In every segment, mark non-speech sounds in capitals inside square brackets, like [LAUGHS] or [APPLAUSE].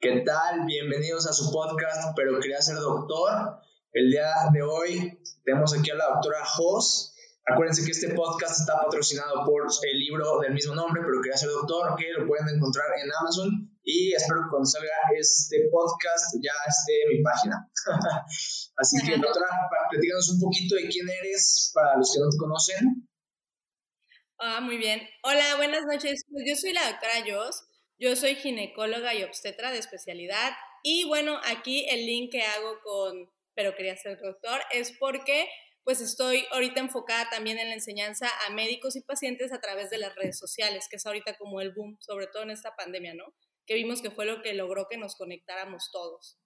¿Qué tal? Bienvenidos a su podcast, pero quería ser doctor. El día de hoy tenemos aquí a la doctora Jos. Acuérdense que este podcast está patrocinado por el libro del mismo nombre, pero quería ser doctor, que lo pueden encontrar en Amazon. Y espero que cuando salga este podcast ya esté en mi página. [LAUGHS] Así que, doctora, platícanos un poquito de quién eres para los que no te conocen. Ah, muy bien. Hola, buenas noches. Pues yo soy la doctora Jos. Yo soy ginecóloga y obstetra de especialidad y bueno, aquí el link que hago con, pero quería ser doctor, es porque pues estoy ahorita enfocada también en la enseñanza a médicos y pacientes a través de las redes sociales, que es ahorita como el boom, sobre todo en esta pandemia, ¿no? Que vimos que fue lo que logró que nos conectáramos todos.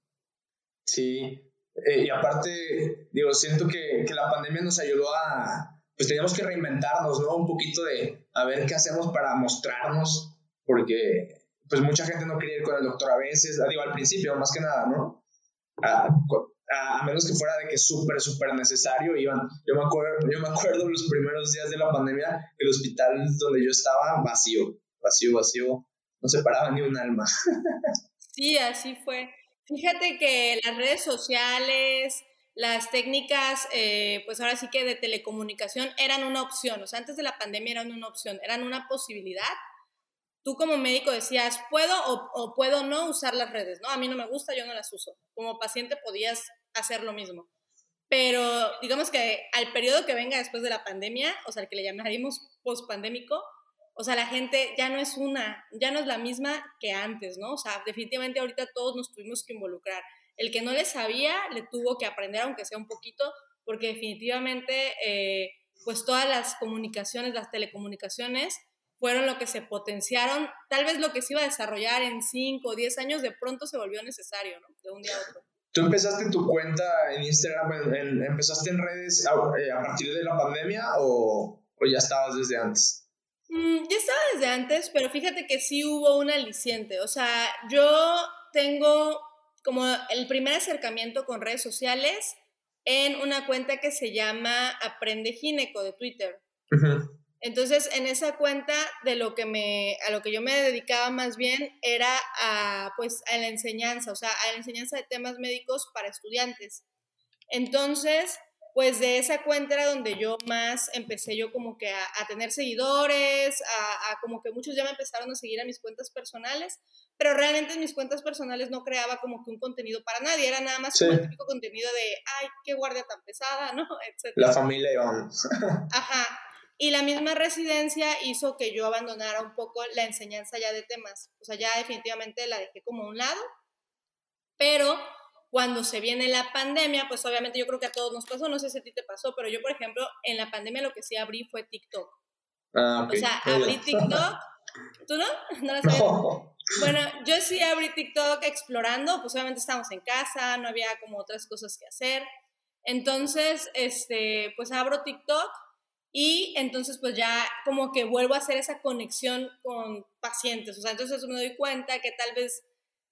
Sí, eh, y aparte, digo, siento que, que la pandemia nos ayudó a, pues teníamos que reinventarnos, ¿no? Un poquito de a ver qué hacemos para mostrarnos, porque pues mucha gente no quería ir con el doctor a veces, digo, al principio, más que nada, ¿no? A, a, menos que fuera de que súper, súper necesario, iban. Yo me, acuerdo, yo me acuerdo los primeros días de la pandemia, el hospital donde yo estaba, vacío, vacío, vacío, no se paraba ni un alma. [LAUGHS] Sí, así fue. Fíjate que las redes sociales, las técnicas, eh, pues ahora sí que de telecomunicación eran una opción, o sea, antes de la pandemia eran una opción, eran una posibilidad tú como médico decías, puedo o, puedo no usar las redes, ¿no? A mí no me gusta, yo no las uso. Como paciente podías hacer lo mismo. Pero digamos que al periodo que venga después de la pandemia, o sea, el que le llamaríamos post-pandémico, o sea, la gente ya no es una, ya no es la misma que antes, ¿no? O sea, definitivamente ahorita todos nos tuvimos que involucrar. El que no le sabía, le tuvo que aprender, aunque sea un poquito, porque definitivamente, eh, pues todas las comunicaciones, las telecomunicaciones, fueron lo que se potenciaron. Tal vez lo que se iba a desarrollar en 5 o 10 años de pronto se volvió necesario, ¿no? De un día a otro. ¿Tú empezaste tu cuenta en Instagram, empezaste en redes eh, a, partir de la pandemia o, o ya estabas desde antes? Mm, ya estaba desde antes, pero fíjate que sí hubo un aliciente. O sea, yo tengo como el primer acercamiento con redes sociales en una cuenta que se llama Aprende Gineco de Twitter. Entonces, en esa cuenta de lo que me, a lo que yo me dedicaba más bien era a, pues, a la enseñanza, o sea, a la enseñanza de temas médicos para estudiantes. Entonces, pues de esa cuenta era donde yo más empecé yo como que a, tener seguidores, a, como que muchos ya me empezaron a seguir a mis cuentas personales, pero realmente en mis cuentas personales no creaba como que un contenido para nadie, era nada más como el típico contenido de, ay, qué guardia tan pesada, ¿no? [LAUGHS] La familia Iván. [LAUGHS] Ajá, y la misma residencia hizo que yo abandonara un poco la enseñanza ya de temas. O sea, ya definitivamente la dejé como a un lado. Pero cuando se viene la pandemia, pues obviamente yo creo que a todos nos pasó, no sé si a ti te pasó, pero yo, por ejemplo, en la pandemia lo que sí abrí fue TikTok. Ah, O sea, abrí [LAUGHS] TikTok. ¿Tú no? [LAUGHS] ¿No la no. Bueno, yo sí abrí TikTok explorando, pues obviamente estábamos en casa, no había como otras cosas que hacer. Entonces, este, pues abro TikTok y entonces pues ya como que vuelvo a hacer esa conexión con pacientes. O sea, entonces me doy cuenta que tal vez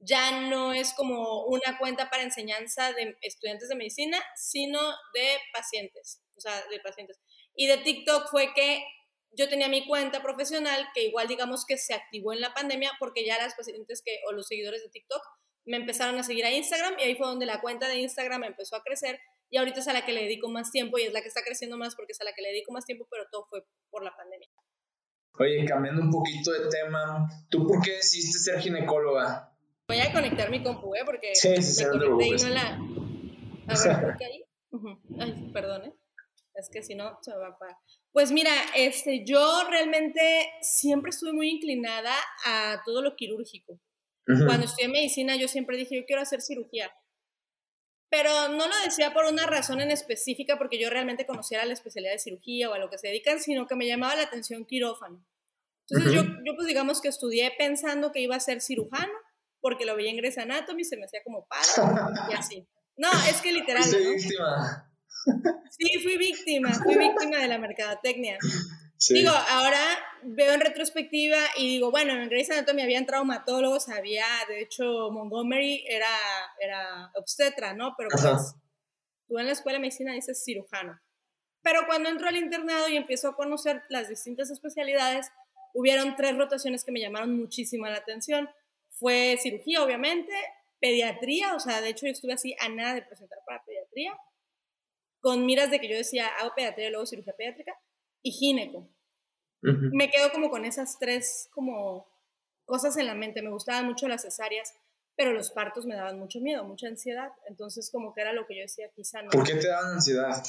ya no es como una cuenta para enseñanza de estudiantes de medicina, sino de pacientes. O sea, de pacientes. Y de TikTok fue que yo tenía mi cuenta profesional que igual digamos que se activó en la pandemia porque ya las pacientes que o los seguidores de TikTok me empezaron a seguir a Instagram y ahí fue donde la cuenta de Instagram empezó a crecer y ahorita es a la que le dedico más tiempo y es la que está creciendo más porque es a la que le dedico más tiempo, pero todo fue por la pandemia. Oye, cambiando un poquito de tema, ¿tú por qué decidiste ser ginecóloga? Voy a conectar mi compu, ¿eh? Porque sí, sí, me conecté y no la... A ver, ¿por qué ahí? Ay, perdón, ¿eh? Es que si no, se va a parar. Pues mira, este, yo realmente siempre estuve muy inclinada a todo lo quirúrgico. Cuando estudié medicina, yo siempre dije, yo quiero hacer cirugía pero no lo decía por una razón en específica, porque yo realmente conociera la especialidad de cirugía o a lo que se dedican, sino que me llamaba la atención quirófano. Entonces yo, yo, pues digamos que estudié pensando que iba a ser cirujano, porque lo veía en Grey's Anatomy, se me hacía como padre [LAUGHS] y así. No, es que literal. víctima. Sí, fui víctima, fui víctima de la mercadotecnia. Digo, ahora veo en retrospectiva y digo, bueno, en Grey's Anatomy habían traumatólogos, había, de hecho, Montgomery era, era obstetra, ¿no? Pero pues, tú en la escuela de medicina dices cirujano. Pero cuando entro al internado y empiezo a conocer las distintas especialidades, hubieron tres rotaciones que me llamaron muchísima la atención. fue cirugía, obviamente, pediatría, o sea, de hecho yo estuve así a nada de presentar para pediatría, con miras de que yo decía, hago pediatría y luego cirugía pediátrica, y gineco. Me quedo como con esas tres como cosas en la mente. Me gustaban mucho las cesáreas, pero los partos me daban mucho miedo, mucha ansiedad. Entonces como que era lo que yo decía, quizá no. ¿Por qué te daban ansiedad?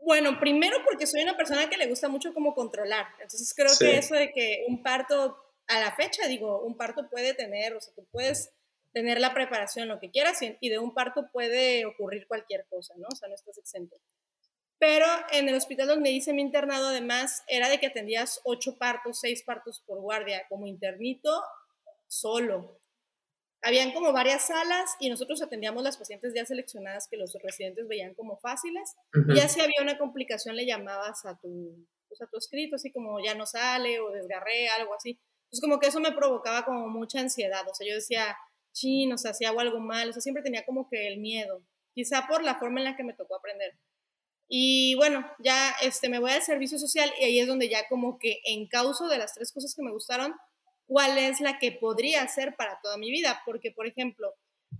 Bueno, primero porque soy una persona que le gusta mucho como controlar. Entonces creo que eso de que un parto a la fecha, digo, un parto puede tener, o sea, tú puedes tener la preparación, lo que quieras, y de un parto puede ocurrir cualquier cosa, ¿no? O sea, no estás exento. Pero en el hospital donde hice mi internado, además, era de que atendías ocho partos, seis partos por guardia, como internito, solo. Habían como varias salas y nosotros atendíamos las pacientes ya seleccionadas que los residentes veían como fáciles. Y ya si había una complicación le llamabas a tu, pues, a tu escrito, así como ya no sale o desgarré, algo así. Entonces como que eso me provocaba como mucha ansiedad, o sea, yo decía, chin, o sea, si hago algo mal, o sea, siempre tenía como que el miedo, quizá por la forma en la que me tocó aprender. Y bueno, ya este, me voy al servicio social y ahí es donde ya como que en causa de las tres cosas que me gustaron, cuál es la que podría hacer para toda mi vida, porque por ejemplo,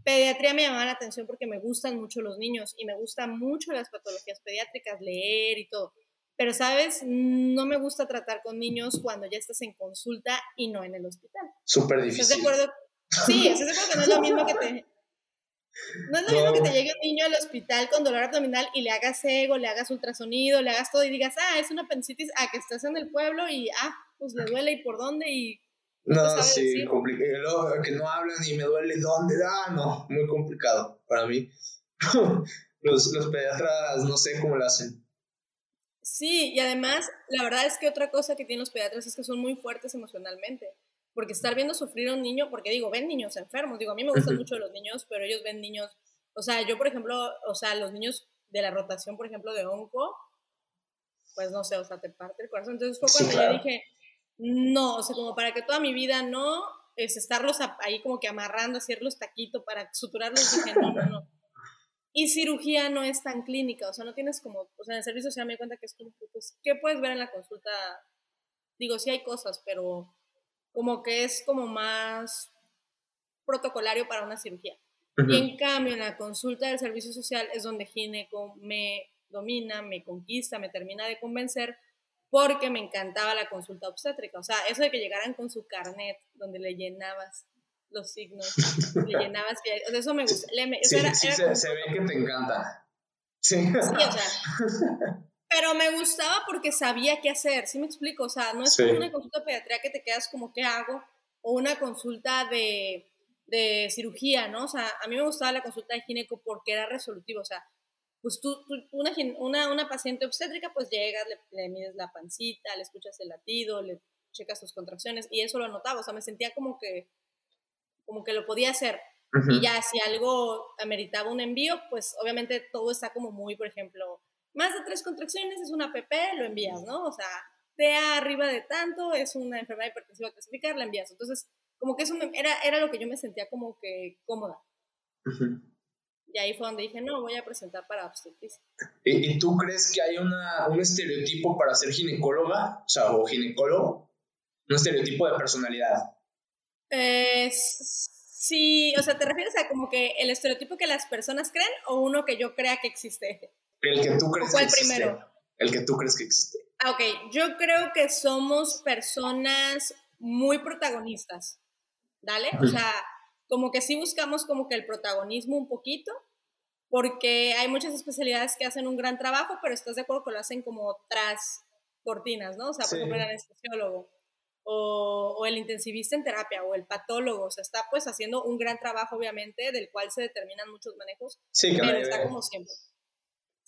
pediatría me llamaba la atención porque me gustan mucho los niños y me gustan mucho las patologías pediátricas, leer y todo. Pero, ¿sabes? No me gusta tratar con niños cuando ya estás en consulta y no en el hospital. Súper difícil. ¿Estás de acuerdo? Sí, ¿estás de acuerdo que no es lo mismo que te... No es lo mismo que te llegue un niño al hospital con dolor abdominal y le hagas ego, le hagas ultrasonido, le hagas todo y digas, ah, es una apendicitis, ah, que estás en el pueblo y, ah, pues le duele y por dónde y... No, sí, complicado. Que no hablan y me duele dónde, ah, no, muy complicado para mí. [LAUGHS] los, los pediatras no sé cómo lo hacen. Sí, y además, la verdad es que otra cosa que tienen los pediatras es que son muy fuertes emocionalmente. Porque estar viendo sufrir a un niño, porque digo, ven niños enfermos, digo, a mí me gustan mucho los niños, pero ellos ven niños, o sea, yo por ejemplo, o sea, los niños de la rotación, por ejemplo, de onco, pues no sé, o sea, te parte el corazón. Entonces fue cuando yo dije, no, o sea, como para que toda mi vida no, es estarlos ahí como que amarrando, hacerlos taquito para suturarlos, dije, no, no, no. Y cirugía no es tan clínica, o sea, no tienes como, o sea, en el servicio social me di cuenta que es como, pues, ¿qué puedes ver en la consulta? Digo, sí hay cosas, pero como que es como más protocolario para una cirugía. Y en cambio, en la consulta del servicio social es donde gineco me domina, me conquista, me termina de convencer, porque me encantaba la consulta obstétrica. O sea, eso de que llegaran con su carnet, donde le llenabas los signos, [LAUGHS] le llenabas, o sea, eso me gusta. sí, era, sí se, ve que te encanta. Sí. sí, o sea, [LAUGHS] pero me gustaba porque sabía qué hacer, ¿sí me explico? O sea, no es como una consulta de pediatría que te quedas como, ¿qué hago? O una consulta de, de cirugía, ¿no? O sea, a mí me gustaba la consulta de gineco porque era resolutivo, o sea, pues tú, una, una, una, paciente obstétrica, pues llegas, le, le, mides la pancita, le escuchas el latido, le checas sus contracciones y eso lo anotaba, o sea, me sentía como que como que lo podía hacer. Y ya si algo ameritaba un envío, pues obviamente todo está como muy, por ejemplo, más de tres contracciones es una PP, lo envías, ¿no? O sea, TA arriba de tanto es una enfermedad hipertensiva clasificar, la envías. Entonces, como que eso era, era lo que yo me sentía como que cómoda. Y ahí fue donde dije, no, voy a presentar para obstetricia. ¿Y, tú crees que hay una, un estereotipo para ser ginecóloga? O sea, o ginecólogo. Un estereotipo de personalidad. Eh, sí, o sea, ¿te refieres a como que el estereotipo que las personas creen o uno que yo crea que existe? El que tú crees que existe. primero? El que tú crees que existe. Ah, ok, yo creo que somos personas muy protagonistas, ¿dale? O sea, como que sí buscamos como que el protagonismo un poquito, porque hay muchas especialidades que hacen un gran trabajo, pero estás de acuerdo que lo hacen como tras cortinas, ¿no? O sea, por ejemplo, el anestesiólogo o, el intensivista en terapia o el patólogo, o sea, está pues haciendo un gran trabajo obviamente del cual se determinan muchos manejos, sí, pero está como siempre.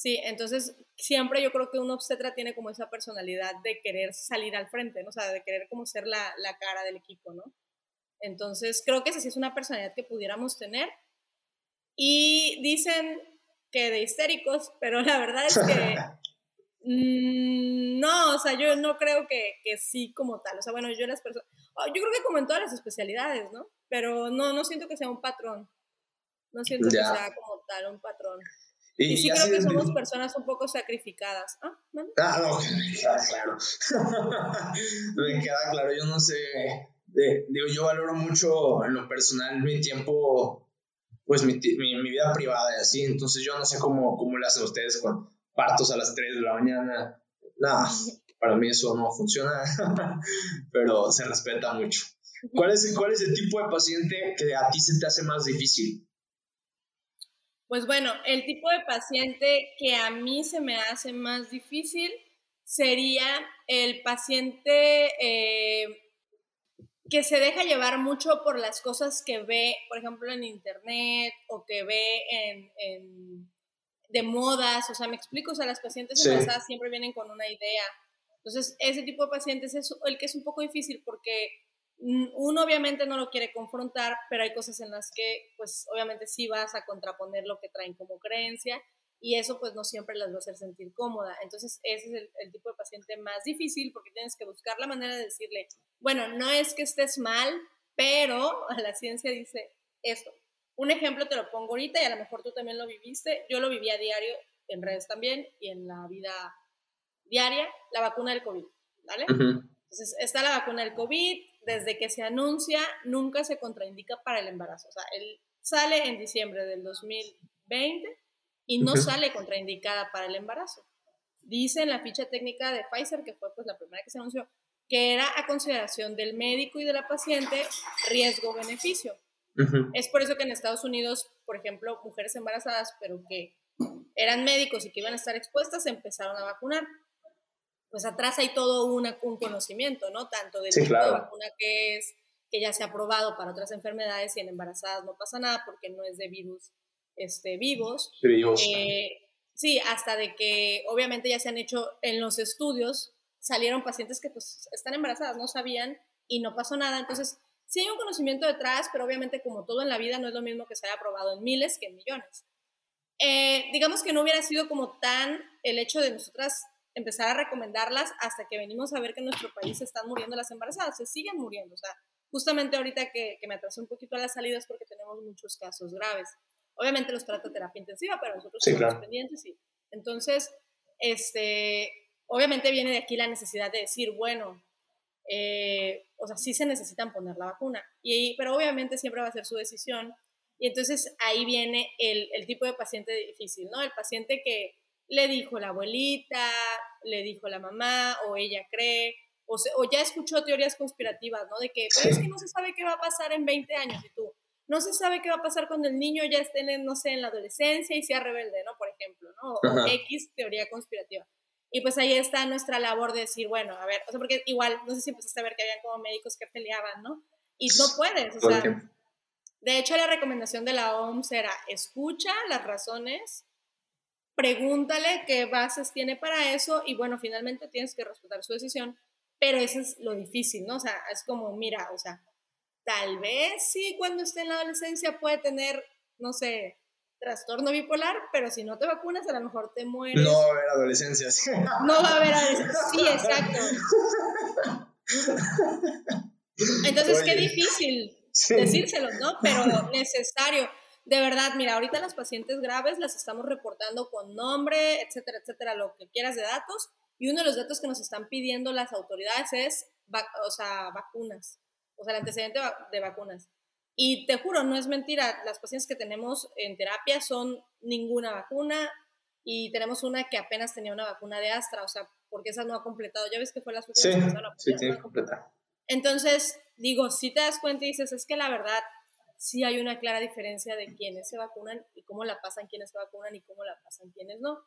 Sí, entonces siempre yo creo que un obstetra tiene como esa personalidad de querer salir al frente, ¿no? O sea, de querer como ser la, la cara del equipo, ¿no? Entonces creo que esa sí es una personalidad que pudiéramos tener. Y dicen que de histéricos, [LAUGHS] pero la verdad es que [LAUGHS] Mm, no, o sea, yo no creo que, que, sí como tal. O sea, bueno, yo las personas, oh, yo creo que como en todas las especialidades, ¿no? Pero no, no siento que sea un patrón. No siento que sea como tal un patrón. Y, sí creo que somos personas un poco sacrificadas. Ah, ¿no? Ah, no, claro. [LAUGHS] me queda claro, yo no sé digo, yo valoro mucho en lo personal mi tiempo, pues mi, mi, vida privada y así, entonces yo no sé cómo, cómo le hacen ustedes con partos a las 3 de la mañana. Nada, para mí eso no funciona, [LAUGHS] pero se respeta mucho. ¿Cuál es, ¿Cuál es el tipo de paciente que a ti se te hace más difícil? Pues bueno, el tipo de paciente que a mí se me hace más difícil sería el paciente eh, que se deja llevar mucho por las cosas que ve, por ejemplo, en internet o que ve en, de modas. O sea, me explico, o sea, las pacientes embarazadas siempre vienen con una idea. Entonces, ese tipo de pacientes es el que es un poco difícil porque uno obviamente no lo quiere confrontar, pero hay cosas en las que, pues, obviamente sí vas a contraponer lo que traen como creencia y eso pues no siempre las va a hacer sentir cómoda. Entonces ese es el, tipo de paciente más difícil porque tienes que buscar la manera de decirle, bueno, no es que estés mal, pero [LAUGHS] la ciencia dice esto. Un ejemplo te lo pongo ahorita y a lo mejor tú también lo viviste. Yo lo viví a diario en redes también y en la vida diaria, la vacuna del COVID, ¿vale? Entonces está la vacuna del COVID, desde que se anuncia nunca se contraindica para el embarazo. O sea, él sale en diciembre del 2020 y no sale contraindicada para el embarazo. Dice en la ficha técnica de Pfizer, que fue pues la primera que se anunció, que era a consideración del médico y de la paciente riesgo-beneficio. Es por eso que en Estados Unidos, por ejemplo, mujeres embarazadas, pero que eran médicos y que iban a estar expuestas, empezaron a vacunar. Pues atrás hay todo un conocimiento, ¿no? Tanto del tipo de vacuna que es, que ya se ha probado para otras enfermedades y en embarazadas no pasa nada porque no es de virus este, vivos. Eh, sí, hasta de que obviamente ya se han hecho en los estudios, salieron pacientes que pues están embarazadas, no sabían y no pasó nada. Entonces, sí hay un conocimiento detrás, pero obviamente como todo en la vida no es lo mismo que se haya probado en miles que en millones. Eh, digamos que no hubiera sido como tan el hecho de nosotras empezar a recomendarlas hasta que venimos a ver que en nuestro país se están muriendo las embarazadas, se siguen muriendo. O sea, justamente ahorita que, que me atrasé un poquito a las salidas porque tenemos muchos casos graves. Obviamente los trata terapia intensiva, pero nosotros estamos pendientes. Y, entonces, este, obviamente viene de aquí la necesidad de decir, bueno, eh, o sea, sí se necesitan poner la vacuna, y, pero obviamente siempre va a ser su decisión. Y entonces ahí viene el, el tipo de paciente difícil, ¿no? El paciente que le dijo la abuelita, le dijo la mamá, o ella cree, o, o ya escuchó teorías conspirativas, ¿no? De que, pero es que no se sabe qué va a pasar en 20 años, y tú, no se sabe qué va a pasar cuando el niño ya esté, en, no sé, en la adolescencia y sea rebelde, ¿no? Por ejemplo, ¿no? O X teoría conspirativa. Y pues ahí está nuestra labor de decir, bueno, a ver, o sea, porque igual, no sé si empezaste a ver que habían como médicos que peleaban, ¿no? Y no puedes, o sea, de hecho la recomendación de la OMS era, escucha las razones, pregúntale qué bases tiene para eso y bueno, finalmente tienes que respetar su decisión, pero eso es lo difícil, ¿no? O sea, es como, mira, o sea, Tal vez sí, cuando esté en la adolescencia puede tener, no sé, trastorno bipolar, pero si no te vacunas, a lo mejor te mueres. No va a haber adolescencia. [LAUGHS] No va a haber adolescencia. Sí, exacto. [LAUGHS] Entonces, qué difícil decírselo, ¿no? Pero necesario. De verdad, mira, ahorita las pacientes graves las estamos reportando con nombre, etcétera, etcétera, lo que quieras de datos. Y uno de los datos que nos están pidiendo las autoridades es, o sea, vacunas o sea, el antecedente de vacunas. Y te juro, no es mentira, las pacientes que tenemos en terapia son ninguna vacuna y tenemos una que apenas tenía una vacuna de Astra, o sea, porque esa no ha completado. Ya ves que fue la últimas sí, sí, tiene que completar. Entonces, digo, si te das cuenta y dices, es que la verdad sí hay una clara diferencia de quiénes se vacunan y cómo la pasan quienes se vacunan y cómo la pasan quienes no.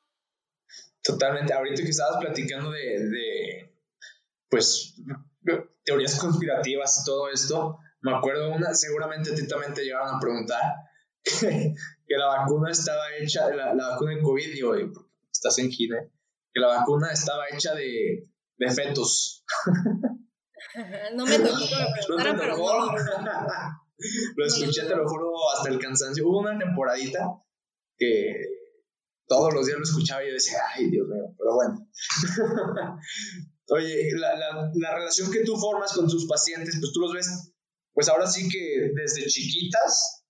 Totalmente. Ahorita que estabas platicando de, de pues, teorías conspirativas y todo esto, me acuerdo una, seguramente a ti también te llegaron a preguntar [LAUGHS] que, la vacuna estaba hecha, la, la vacuna de COVID, digo, estás en Chile, que la vacuna estaba hecha de, de fetos. [LAUGHS] [LAUGHS] no me tocó que pero [LAUGHS] lo escuché, te lo juro, hasta el cansancio. Hubo una temporadita que todos los días lo escuchaba y yo decía, ay, Dios mío, pero bueno. [LAUGHS] Oye, la, la, la, relación que tú formas con tus pacientes, pues tú los ves, pues ahora sí que desde chiquitas,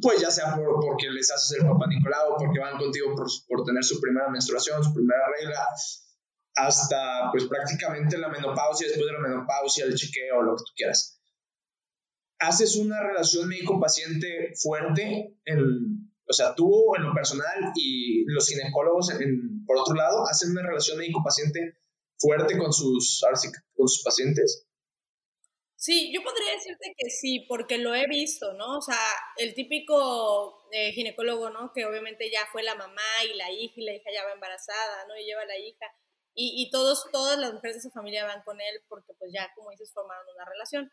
pues ya sea por, porque les haces el papá Nicolau, porque van contigo por, por, tener su primera menstruación, su primera regla, hasta pues prácticamente la menopausia, después de la menopausia, el chequeo, lo que tú quieras. Haces una relación médico-paciente fuerte, en, o sea, tú en lo personal y los ginecólogos, en, por otro lado, hacen una relación médico-paciente fuerte con sus, con sus pacientes. Sí, yo podría decirte que sí, porque lo he visto, ¿no? O sea, el típico eh, ginecólogo, ¿no? Que obviamente ya fue la mamá y la hija y la hija ya va embarazada, ¿no? Y lleva la hija. Y, y todos, todas las mujeres de esa familia van con él porque pues ya, como dices, formaron una relación.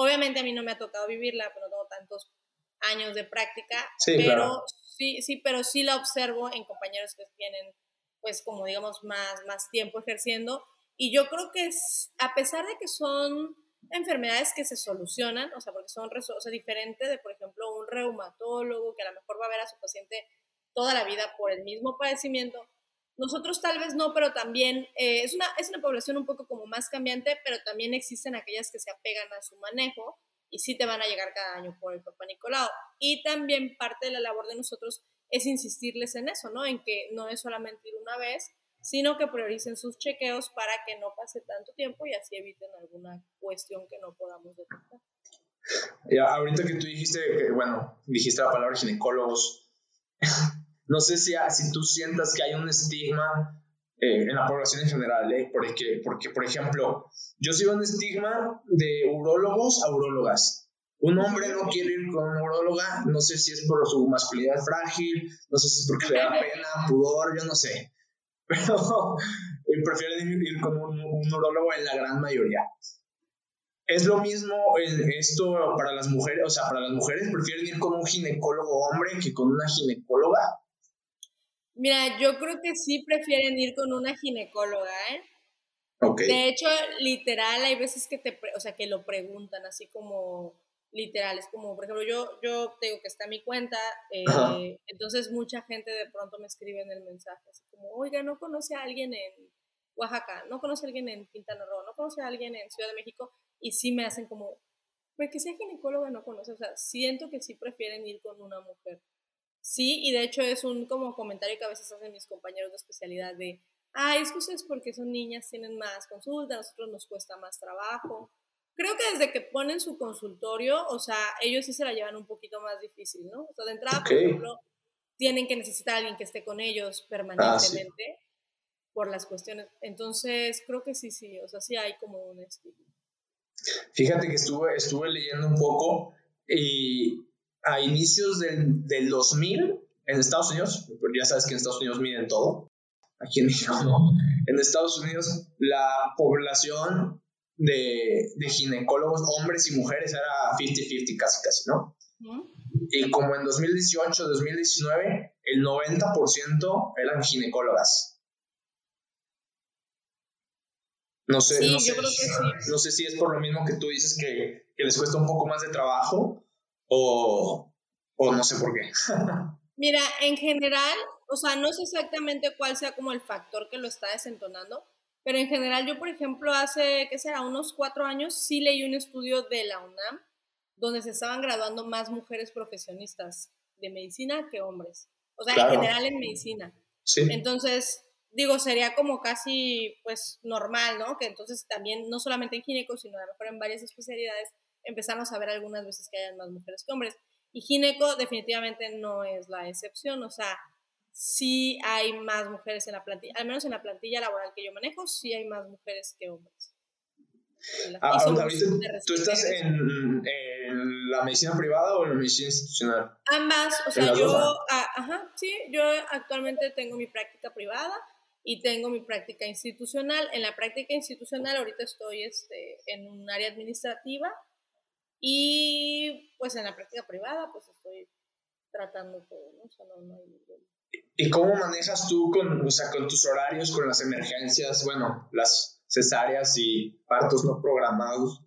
Obviamente a mí no me ha tocado vivirla, pero no tengo tantos años de práctica, sí, pero sí, sí, pero sí la observo en compañeros que tienen, pues como digamos, más, más tiempo ejerciendo. Y yo creo que es, a pesar de que son enfermedades que se solucionan, o sea, porque son o sea, diferente de, por ejemplo, un reumatólogo que a lo mejor va a ver a su paciente toda la vida por el mismo padecimiento. Nosotros tal vez no, pero también eh, es, una, es una población un poco como más cambiante, pero también existen aquellas que se apegan a su manejo y sí te van a llegar cada año por el Papa Nicolau. Y también parte de la labor de nosotros es insistirles en eso, ¿no? En que no es solamente ir una vez, sino que prioricen sus chequeos para que no pase tanto tiempo y así eviten alguna cuestión que no podamos detectar. Ya, ahorita que tú dijiste, bueno, dijiste la palabra ginecólogos, no sé si, si tú sientas que hay un estigma eh, en la población en general, ¿eh? porque, porque, por ejemplo, yo sigo un estigma de urólogos a urólogas. Un hombre no quiere ir con una uróloga, no sé si es por su masculinidad frágil, no sé si es porque le da pena, pudor, yo no sé [LAUGHS] pero prefieren ir con un, un neurólogo en la gran mayoría. Es lo mismo esto para las mujeres, o sea, para las mujeres prefieren ir con un ginecólogo hombre que con una ginecóloga. Mira, yo creo que sí prefieren ir con una ginecóloga, ¿eh? Okay. De hecho, literal, hay veces que te, o sea, que lo preguntan así como, literal, es como, por ejemplo, yo, yo te digo que está mi cuenta, eh, entonces mucha gente de pronto me escribe en el mensaje, así como, oiga, no conoce a alguien en Oaxaca, no conoce a alguien en Quintana Roo, no conoce a alguien en Ciudad de México, y sí me hacen como, pues que sea ginecóloga no conoce, o sea, siento que sí prefieren ir con una mujer. Sí, y de hecho es un como comentario que a veces hacen mis compañeros de especialidad de, ay, es que ustedes porque son niñas tienen más consulta, a nosotros nos cuesta más trabajo creo que desde que ponen su consultorio, o sea, ellos sí se la llevan un poquito más difícil, ¿no? O sea, de entrada, por ejemplo, tienen que necesitar a alguien que esté con ellos ah, permanentemente por las cuestiones. Entonces, creo que sí, sí, o sea, sí hay como un estilo. Fíjate que estuve, estuve leyendo un poco y a inicios del, del 2000 en Estados Unidos, ya sabes que en Estados Unidos miden todo, aquí en México no, en Estados Unidos la población de, de ginecólogos, hombres y mujeres, era 50-50 casi, casi, ¿no? Y como en 2018, 2019, el 90% eran ginecólogas. No sé, no, sé no sé si es por lo mismo que tú dices que, que les cuesta un poco más de trabajo o, o no sé por qué. Mira, en general, o sea, no sé exactamente cuál sea como el factor que lo está desentonando, pero en general yo, por ejemplo, hace, ¿qué será? Unos cuatro años sí leí un estudio de la UNAM donde se estaban graduando más mujeres profesionistas de medicina que hombres. O sea, en general en medicina. Sí. Entonces, digo, sería como casi, pues, normal, ¿no? Que entonces también, no solamente en gineco, sino a lo mejor en varias especialidades, empezamos a ver algunas veces que hayan más mujeres que hombres. Y gineco definitivamente no es la excepción, o sea, sí hay más mujeres en la plantilla, al menos en la plantilla laboral que yo manejo, sí hay más mujeres que hombres. Ah, ¿Tú estás en, la medicina privada o en la medicina institucional? Ambas, o sea, yo, ah, ajá, sí, yo actualmente tengo mi práctica privada y tengo mi práctica institucional. En la práctica institucional ahorita estoy este, en un área administrativa y pues en la práctica privada pues estoy tratando todo, ¿no? O sea, no, hay ¿Y cómo manejas tú con, o sea, con tus horarios, con las emergencias, bueno, las cesáreas y partos no programados?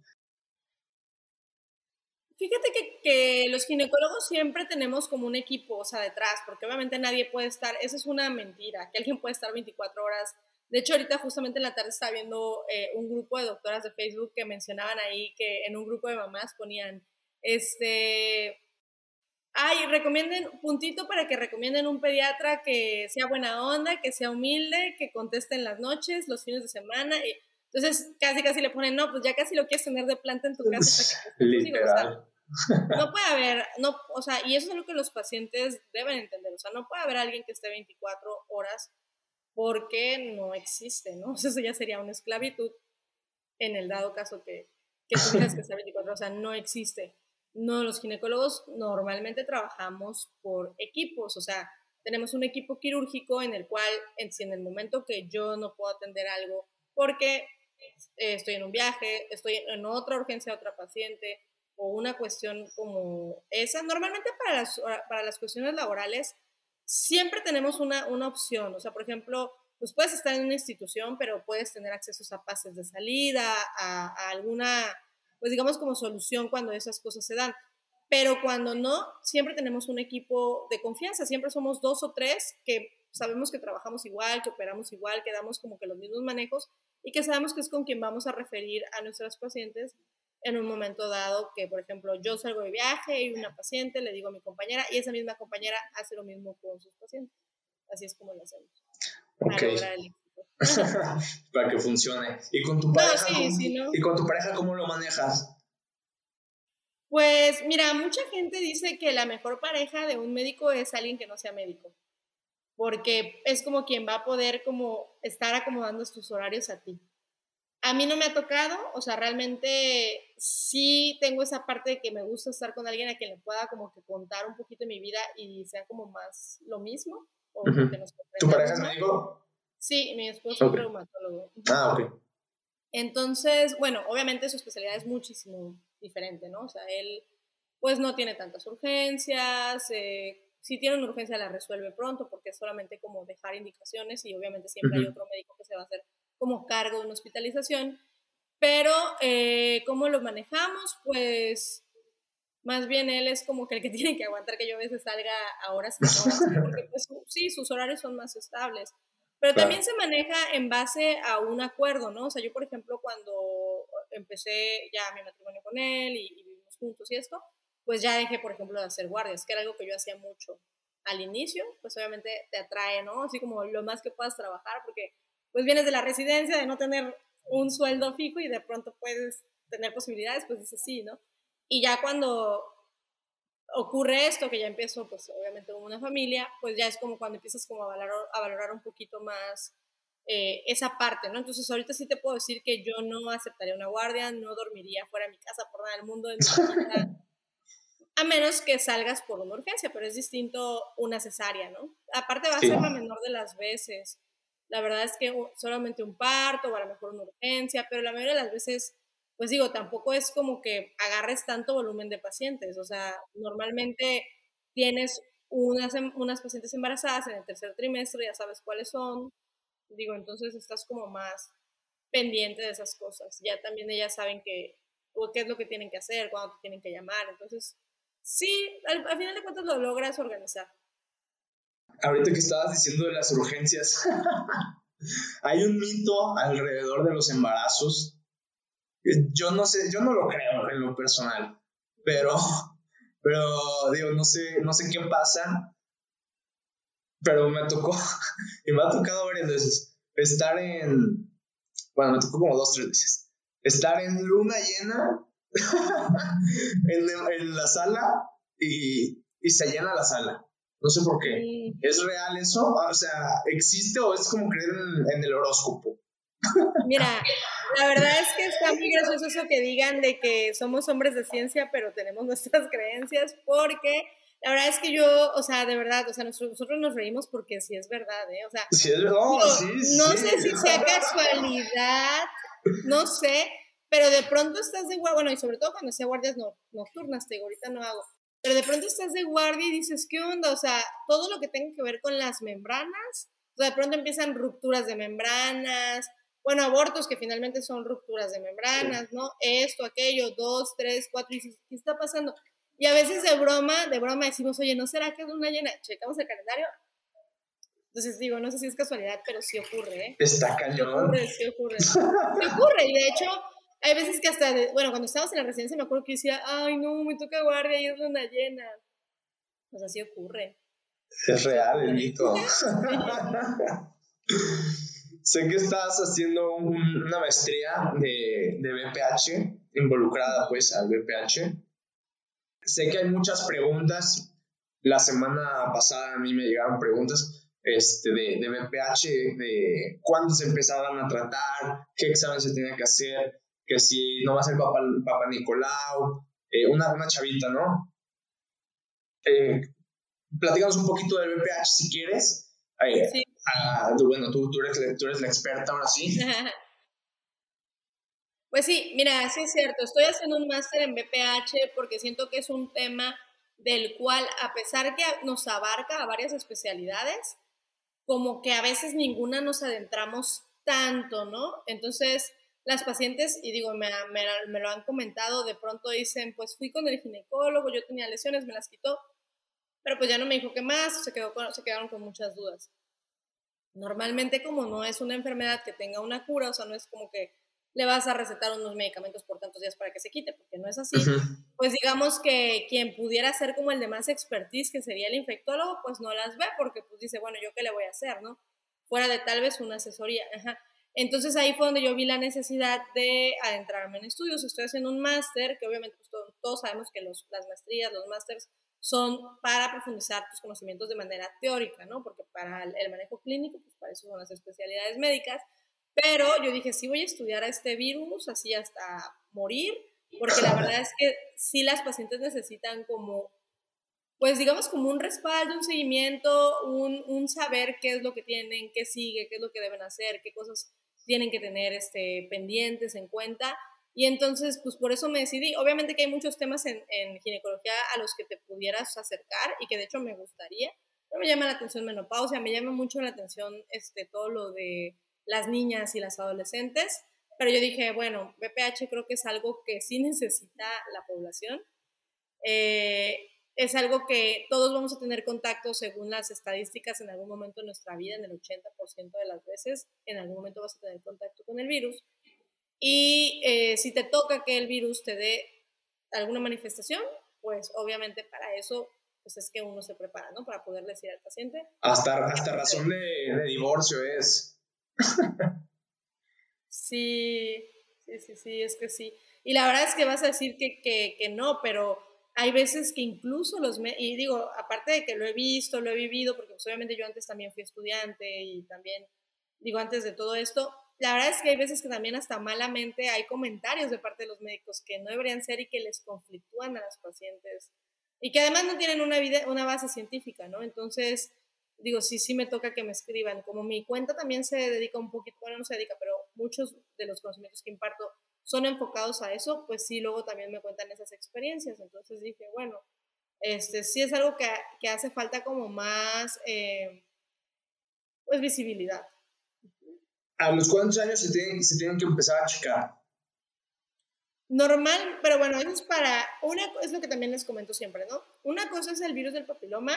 Fíjate que, que, los ginecólogos siempre tenemos como un equipo, o sea, detrás, porque obviamente nadie puede estar, eso es una mentira, que alguien puede estar 24 horas. De hecho, ahorita justamente en la tarde estaba viendo eh, un grupo de doctoras de Facebook que mencionaban ahí que en un grupo de mamás ponían, este, Ay, recomienden, puntito para que recomienden un pediatra que sea buena onda, que sea humilde, que conteste en las noches, los fines de semana. Y, entonces, casi casi le ponen, no, pues ya casi lo quieres tener de planta en tu casa. [LAUGHS] Literal. no puede haber, no, o sea, y eso es lo que los pacientes deben entender, o sea, no puede haber alguien que esté 24 horas porque no existe, ¿no? [LAUGHS] Eso ya sería una esclavitud en el dado caso que, que tú que [LAUGHS] estar 24 horas, o sea, no existe. No, los ginecólogos normalmente trabajamos por equipos, o sea, tenemos un equipo quirúrgico en el cual, en, si en el momento que yo no puedo atender algo porque estoy en un viaje, estoy en otra urgencia, otra paciente, o una cuestión como esa, normalmente para las, para las cuestiones laborales siempre tenemos una, una opción, o sea, por ejemplo, pues puedes estar en una institución, pero puedes tener accesos a pases de salida, a, alguna pues digamos como solución cuando esas cosas se dan. Pero cuando no, siempre tenemos un equipo de confianza, siempre somos dos o tres que sabemos que trabajamos igual, que operamos igual, que damos como que los mismos manejos y que sabemos que es con quien vamos a referir a nuestras pacientes en un momento dado que, por ejemplo, yo salgo de viaje y una paciente le digo a mi compañera y esa misma compañera hace lo mismo con sus pacientes. Así es como lo hacemos. Okay. [LAUGHS] para que funcione. ¿Y con tu pareja? ¿Y con tu pareja cómo lo manejas? Pues mira, mucha gente dice que la mejor pareja de un médico es alguien que no sea médico, porque es como quien va a poder como estar acomodando tus horarios a ti. A mí no me ha tocado, o sea, realmente sí tengo esa parte de que me gusta estar con alguien a quien le pueda como que contar un poquito de mi vida y sea como más lo mismo. ¿Tu pareja es médico? Sí, mi esposo es reumatólogo. Ah, ok. Entonces, bueno, obviamente su especialidad es muchísimo diferente, ¿no? O sea, él pues no tiene tantas urgencias, eh, si tiene una urgencia la resuelve pronto porque es solamente como dejar indicaciones y obviamente siempre hay otro médico que se va a hacer como cargo de una hospitalización. Pero, eh, ¿cómo lo manejamos? Pues más bien él es como que el que [LAUGHS] tiene que aguantar que yo a veces salga a horas y horas, [LAUGHS] porque pues, sí, sus horarios son más estables. Pero también se maneja en base a un acuerdo, ¿no? O sea, yo, por ejemplo, cuando empecé ya mi matrimonio con él y, vivimos juntos y esto, pues ya dejé, por ejemplo, de hacer guardias, que era algo que yo hacía mucho al inicio, pues obviamente te atrae, ¿no? Así como lo más que puedas trabajar, porque pues vienes de la residencia, de no tener un sueldo fijo y de pronto puedes tener posibilidades, pues dices sí, ¿no? Y ya cuando ocurre esto, que ya empiezo, pues obviamente con una familia, pues ya es como cuando empiezas como a valorar, a valorar un poquito más eh, esa parte, ¿no? Entonces ahorita sí te puedo decir que yo no aceptaría una guardia, no dormiría fuera de mi casa por nada del mundo, de mi [LAUGHS] a menos que salgas por una urgencia, pero es distinto una cesárea, ¿no? Aparte va a ser la menor de las veces. La verdad es que solamente un parto o a lo mejor una urgencia, pero la mayoría de las veces pues digo, tampoco es como que agarres tanto volumen de pacientes, o sea, normalmente tienes unas, em, unas pacientes embarazadas en el tercer trimestre, ya sabes cuáles son, digo, entonces estás como más pendiente de esas cosas, ya también ellas saben que, qué es lo que tienen que hacer, cuándo tienen que llamar, entonces, sí, al, al final de cuentas lo logras organizar. Ahorita que estabas diciendo de las urgencias, [LAUGHS] hay un mito alrededor de los embarazos yo no sé, yo no lo creo en lo personal, pero, pero digo, no sé, no sé qué pasa, pero me tocó, [LAUGHS] y me ha tocado varias veces, estar en, bueno, me tocó como dos, tres veces, estar en luna llena [LAUGHS] en, en, la sala y, y se llena la sala. No sé por qué. ¿Es real eso? O sea, ¿existe o es como creer en, en el horóscopo? Mira, la verdad es que está muy gracioso eso que digan de que somos hombres de ciencia, pero tenemos nuestras [LAUGHS] creencias, porque la verdad es que yo, o sea, de verdad, o sea, nosotros, nos reímos porque sí es verdad, ¿eh? O sea, no sé si sea casualidad, no sé, pero de pronto estás de guardia, bueno, y sobre todo cuando sea guardias nocturnas, te digo, ahorita no hago, pero de pronto estás de guardia y dices, ¿qué onda? O sea, todo lo que tenga que ver con las membranas, o sea, de pronto empiezan rupturas de membranas, bueno, abortos que finalmente son rupturas de membranas, ¿no? Esto, aquello, dos, tres, cuatro, y ¿qué está pasando? Y a veces de broma, de broma decimos, oye, ¿no será que es una llena? Checamos el calendario. Entonces digo, no sé si es casualidad, pero sí ocurre, ¿eh? Está cañón. Sí ocurre, sí ocurre. sí ocurre, y de hecho, hay veces que hasta, bueno, cuando estábamos en la residencia me acuerdo que decía, ay, no, me toca guardia y es luna llena. Pues así ocurre. Es real el mito. [LAUGHS] sé que estás haciendo una maestría de, de BPH, involucrada pues al BPH. Sé que hay muchas preguntas. La semana pasada a mí me llegaron preguntas este, de, de BPH, de cuándo se empezaban a tratar, qué examen se tenía que hacer, que si no va a ser Papa, Papa Nicolau, eh, una, una chavita, ¿no? Eh, platícanos un poquito del BPH si quieres. sí. Ah, bueno, tú, tú, eres, tú eres la experta ahora sí. [LAUGHS] Pues sí, mira, sí es cierto. Estoy haciendo un máster en BPH porque siento que es un tema del cual, a pesar que nos abarca a varias especialidades, como que a veces ninguna nos adentramos tanto, ¿no? Entonces, las pacientes, y digo, me, me, lo han comentado, de pronto dicen, pues fui con el ginecólogo, yo tenía lesiones, me las quitó, pero pues ya no me dijo qué más, se, quedó se quedaron con muchas dudas. Normalmente como no es una enfermedad que tenga una cura, o sea, no es como que le vas a recetar unos medicamentos por tantos días para que se quite, porque no es así. Pues digamos que quien pudiera ser como el de más expertise, que sería el infectólogo, pues no las ve porque pues dice, bueno, ¿yo qué le voy a hacer, no? Fuera de tal vez una asesoría. Entonces ahí fue donde yo vi la necesidad de adentrarme en estudios. Estoy haciendo un máster, que obviamente pues, todos, sabemos que los, las maestrías, los másters son para profundizar tus conocimientos de manera teórica, ¿no? Porque para el manejo clínico, pues para eso son las especialidades médicas pero yo dije, sí voy a estudiar a este virus, así hasta morir, porque la verdad es que sí las pacientes necesitan como, pues digamos como un respaldo, un seguimiento, un, un saber qué es lo que tienen, qué sigue, qué es lo que deben hacer, qué cosas tienen que tener este, pendientes en cuenta. Y entonces, pues por eso me decidí. Obviamente que hay muchos temas en, en, ginecología a los que te pudieras acercar y que de hecho me gustaría. Pero me llama la atención menopausia, me llama mucho la atención este, todo lo de las niñas y las adolescentes, pero yo dije, bueno, BPH creo que es algo que sí necesita la población. Eh, es algo que todos vamos a tener contacto según las estadísticas en algún momento de nuestra vida, en el 80% de las veces, en algún momento vas a tener contacto con el virus. Y eh, si te toca que el virus te dé alguna manifestación, pues obviamente para eso pues es que uno se prepara, ¿no? Para poder decir al paciente. Hasta, hasta razón de, de divorcio es. [LAUGHS] Sí, sí, sí, sí, es que sí. Y la verdad es que vas a decir que, que, que no, pero hay veces que incluso los, y digo, aparte de que lo he visto, lo he vivido, porque pues, obviamente yo antes también fui estudiante y también, digo, antes de todo esto, la verdad es que hay veces que también hasta malamente hay comentarios de parte de los médicos que no deberían ser y que les conflictúan a las pacientes y que además no tienen una, vida, una base científica, ¿no? Entonces, digo, sí, sí me toca que me escriban. Como mi cuenta también se dedica un poquito, bueno, no se dedica, pero muchos de los conocimientos que imparto son enfocados a eso, pues sí, luego también me cuentan esas experiencias. Entonces dije, bueno, este, sí es algo que, que hace falta como más, eh, pues, visibilidad. ¿A los cuántos años se tienen, se tienen que empezar a checar? Normal, pero bueno, eso es para, una es lo que también les comento siempre, ¿no? Una cosa es el virus del papiloma,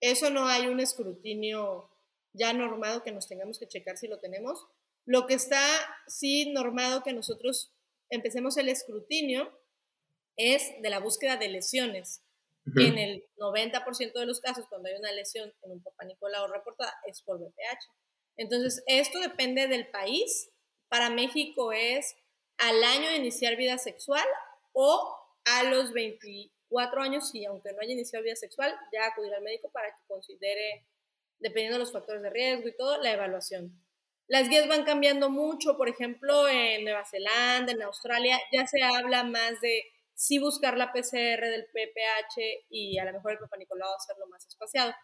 eso no hay un escrutinio ya normado que nos tengamos que checar si lo tenemos. Lo que está sí normado que nosotros empecemos el escrutinio es de la búsqueda de lesiones. En el 90% de los casos, cuando hay una lesión en un papá Nicolau reportada, es por BPH. Entonces, esto depende del país. Para México es al año de iniciar vida sexual o a los 20, cuatro años y aunque no haya iniciado vida sexual, ya acudir al médico para que considere, dependiendo de los factores de riesgo y todo, la evaluación. Las guías van cambiando mucho, por ejemplo, en Nueva Zelanda, en Australia, ya se habla más de sí buscar la PCR del PPH y a lo mejor el Papa Nicolau hacerlo más espaciado.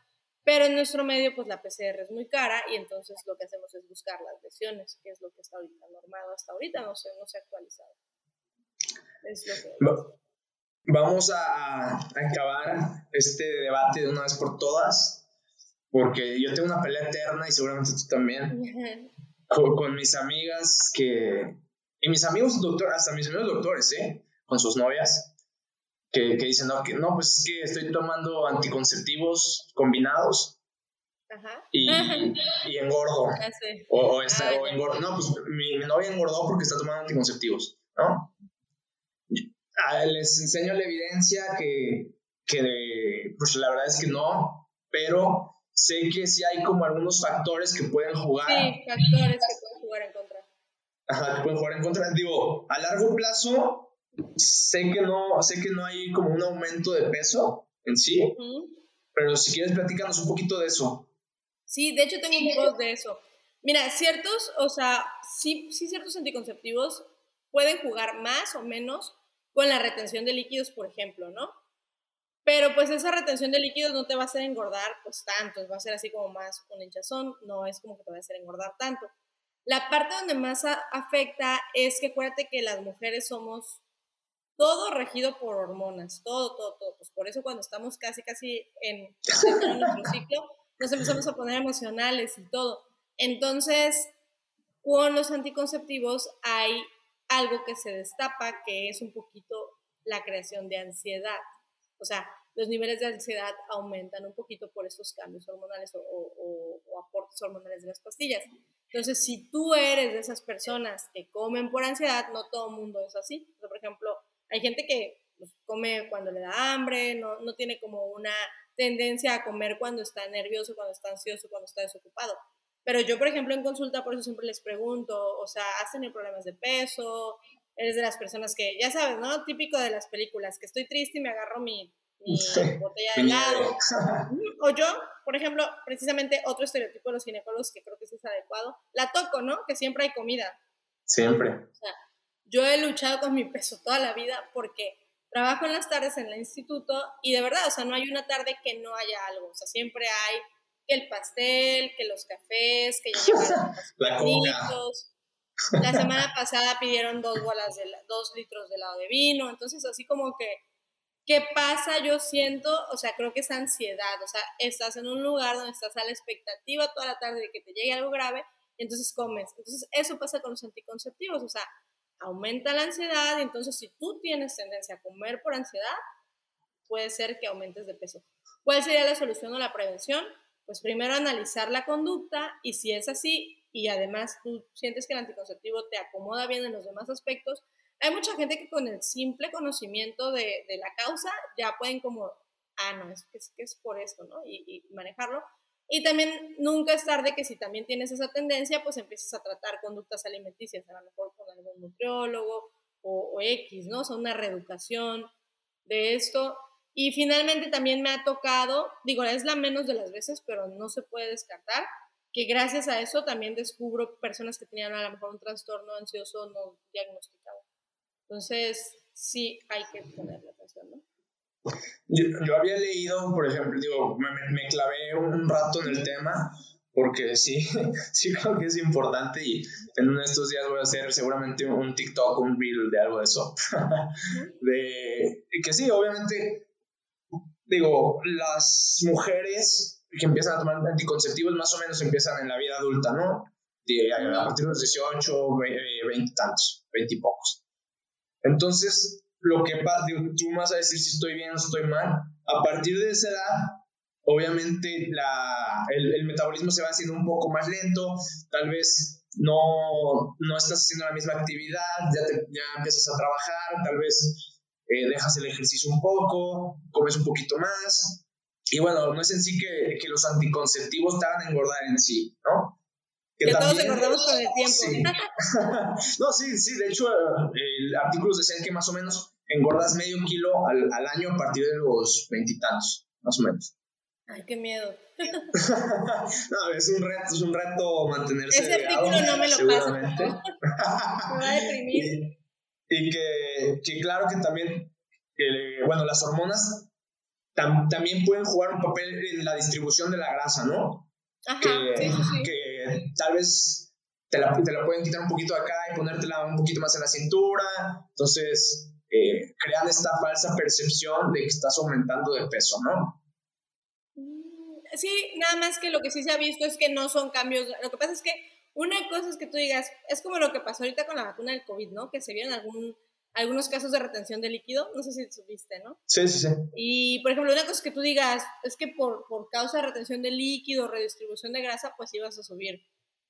Pero en nuestro medio, pues la PCR es muy cara y entonces lo que hacemos es buscar las lesiones, que es lo que está ahorita normado hasta ahorita, no sé, no se ha actualizado. Es lo que vamos a, acabar este debate de una vez por todas, porque yo tengo una pelea eterna y seguramente tú también, [LAUGHS] con, mis amigas que, y mis amigos doctores, hasta mis amigos doctores, ¿eh? Con sus novias, que, que dicen, no, que, no, pues es que estoy tomando anticonceptivos combinados. Y, y, engordo. [LAUGHS] O, está, o engordo. No, pues mi, mi novia engordó porque está tomando anticonceptivos, ¿no? les enseño la evidencia que, que pues la verdad es que no, pero sé que sí hay como algunos factores que pueden jugar. Sí, factores que pueden jugar en contra. Ajá, que pueden jugar en contra. Digo, a largo plazo, sé que no, sé que no hay como un aumento de peso en sí, pero si quieres platícanos un poquito de eso. Sí, de hecho tengo un poco de eso. Mira, ciertos, o sea, sí, sí ciertos anticonceptivos pueden jugar más o menos con la retención de líquidos, por ejemplo, ¿no? Pero pues esa retención de líquidos no te va a hacer engordar pues tanto, va a ser así como más un hinchazón, no es como que te va a hacer engordar tanto. La parte donde más afecta es que acuérdate que las mujeres somos todo regido por hormonas, todo, todo, todo. Pues por eso cuando estamos casi, casi en, en nuestro ciclo, nos empezamos a poner emocionales y todo. Entonces, con los anticonceptivos hay algo que se destapa, que es un poquito la creación de ansiedad. O sea, los niveles de ansiedad aumentan un poquito por estos cambios hormonales o, aportes hormonales de las pastillas. Entonces, si tú eres de esas personas que comen por ansiedad, no todo el mundo es así. por ejemplo, hay gente que pues, come cuando le da hambre, no, no tiene como una tendencia a comer cuando está nervioso, cuando está ansioso, cuando está desocupado. Pero yo, por ejemplo, en consulta, por eso siempre les pregunto, o sea, ¿has tenido problemas de peso? Eres de las personas que, ya sabes, ¿no? Típico de las películas, que estoy triste y me agarro mi, [LAUGHS] botella de helado. o yo, por ejemplo, precisamente otro estereotipo de los ginecólogos que creo que es adecuado, la toco, ¿no? Que siempre hay comida. Siempre. O sea, yo he luchado con mi peso toda la vida porque trabajo en las tardes en el instituto y de verdad, o sea, no hay una tarde que no haya algo, o sea, siempre hay que el pastel, que los cafés, que ya [LAUGHS] los La La semana pasada pidieron dos bolas de dos litros de helado de vino, entonces así como que ¿qué pasa? Yo siento, o sea, creo que es ansiedad, o sea, estás en un lugar donde estás a la expectativa toda la tarde de que te llegue algo grave y entonces comes. Entonces, eso pasa con los anticonceptivos, o sea, aumenta la ansiedad y entonces si tú tienes tendencia a comer por ansiedad, puede ser que aumentes de peso. ¿Cuál sería la solución o la prevención? Pues primero analizar la conducta y si es así y además tú sientes que el anticonceptivo te acomoda bien en los demás aspectos, hay mucha gente que con el simple conocimiento de, de la causa ya pueden como, ah, no, es que es, por esto, ¿no? Y, manejarlo. Y también nunca es tarde que si también tienes esa tendencia, pues empieces a tratar conductas alimenticias, a lo mejor con algún nutriólogo o, o X, ¿no? O sea, una reeducación de esto. Y finalmente también me ha tocado, digo, es la menos de las veces, pero no se puede descartar, que gracias a eso también descubro personas que tenían a lo mejor un trastorno ansioso no diagnosticado. Entonces, sí hay que ponerle atención, ¿no? Yo, había leído, por ejemplo, digo, me, me, clavé un rato en el tema porque sí, [LAUGHS] sí creo que es importante y en uno de estos días voy a hacer seguramente un TikTok, un reel de algo de eso. [LAUGHS] de que sí, obviamente, digo, las mujeres que empiezan a tomar anticonceptivos más o menos empiezan en la vida adulta, ¿no? a partir de los 18, 20 tantos, 20 y pocos. Entonces, lo que tú vas a decir si estoy bien o estoy mal. A partir de esa edad, obviamente la, el, metabolismo se va haciendo un poco más lento, tal vez no, no estás haciendo la misma actividad, ya, ya empiezas a trabajar, tal vez eh, dejas el ejercicio un poco, comes un poquito más. Y bueno, no es en sí que, que los anticonceptivos te hagan engordar en sí, ¿no? Que, todos engordamos con el tiempo. [LAUGHS] no, sí, sí, de hecho, el artículo decía que más o menos engordas medio kilo al, al año a partir de los veintitantos, más o menos. Ay, qué miedo. [LAUGHS] no, es un reto, es un reto mantenerse Ese artículo no me lo seguramente. [LAUGHS] me va a deprimir. Y, que, que, claro que también, bueno, las hormonas también pueden jugar un papel en la distribución de la grasa, ¿no? Ajá, sí, sí, sí. que tal vez te la, te la pueden quitar un poquito acá y ponértela un poquito más en la cintura. Entonces, eh, crean esta falsa percepción de que estás aumentando de peso, ¿no? Mm, sí, nada más que lo que sí se ha visto es que no son cambios. Lo que pasa es que una cosa es que tú digas, es como lo que pasó ahorita con la vacuna del COVID, ¿no? Que se vieron algún, algunos casos de retención de líquido, no sé si supiste, ¿no? Sí, sí, sí. Y, por ejemplo, una cosa es que tú digas, es que por, por causa de retención de líquido, redistribución de grasa, pues ibas a subir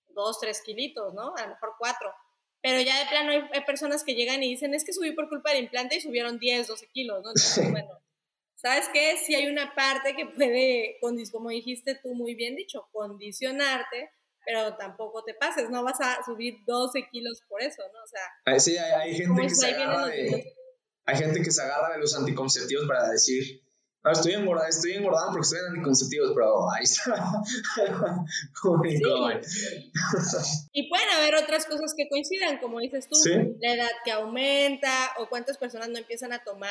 dos, tres kilitos, ¿no? A lo mejor cuatro. Pero ya de plano hay, personas que llegan y dicen, es que subí por culpa del implante y subieron 10, 12 kilos, ¿no? Entonces, bueno, ¿Sabes qué? Si hay una parte que puede, como dijiste tú muy bien dicho, condicionarte, pero tampoco te pases, no vas a subir 12 kilos por eso, ¿no? O sea, sí, hay, gente que se agarra de, hay gente que se agarra de los anticonceptivos para decir, no, estoy engordando, estoy engordando porque estoy en anticonceptivos, pero ahí está. [LAUGHS] y pueden haber otras cosas que coincidan, como dices tú, la edad que aumenta o cuántas personas no empiezan a tomar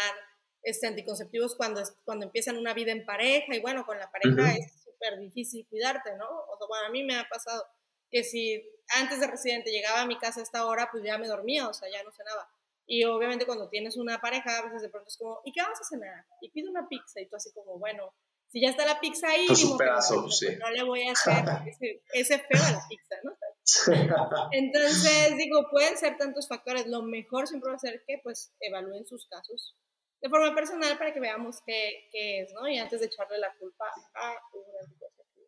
este, anticonceptivos cuando, cuando empiezan una vida en pareja y bueno, con la pareja es súper difícil cuidarte, ¿no? O sea, bueno, a mí me ha pasado que si antes de residente llegaba a mi casa a esta hora, pues ya me dormía, o sea, ya no cenaba. Y obviamente cuando tienes una pareja, a veces de pronto es como, ¿y qué vamos a cenar? Y pido una pizza y tú así como, bueno, si ya está la pizza ahí, pues un pedazo, sí. no le voy a hacer ese, ese feo a la pizza, ¿no? [LAUGHS] Entonces, digo, pueden ser tantos factores. Lo mejor siempre va a ser que, pues, evalúen sus casos de forma personal para que veamos qué, qué es, ¿no? Y antes de echarle la culpa a un anticonceptivo.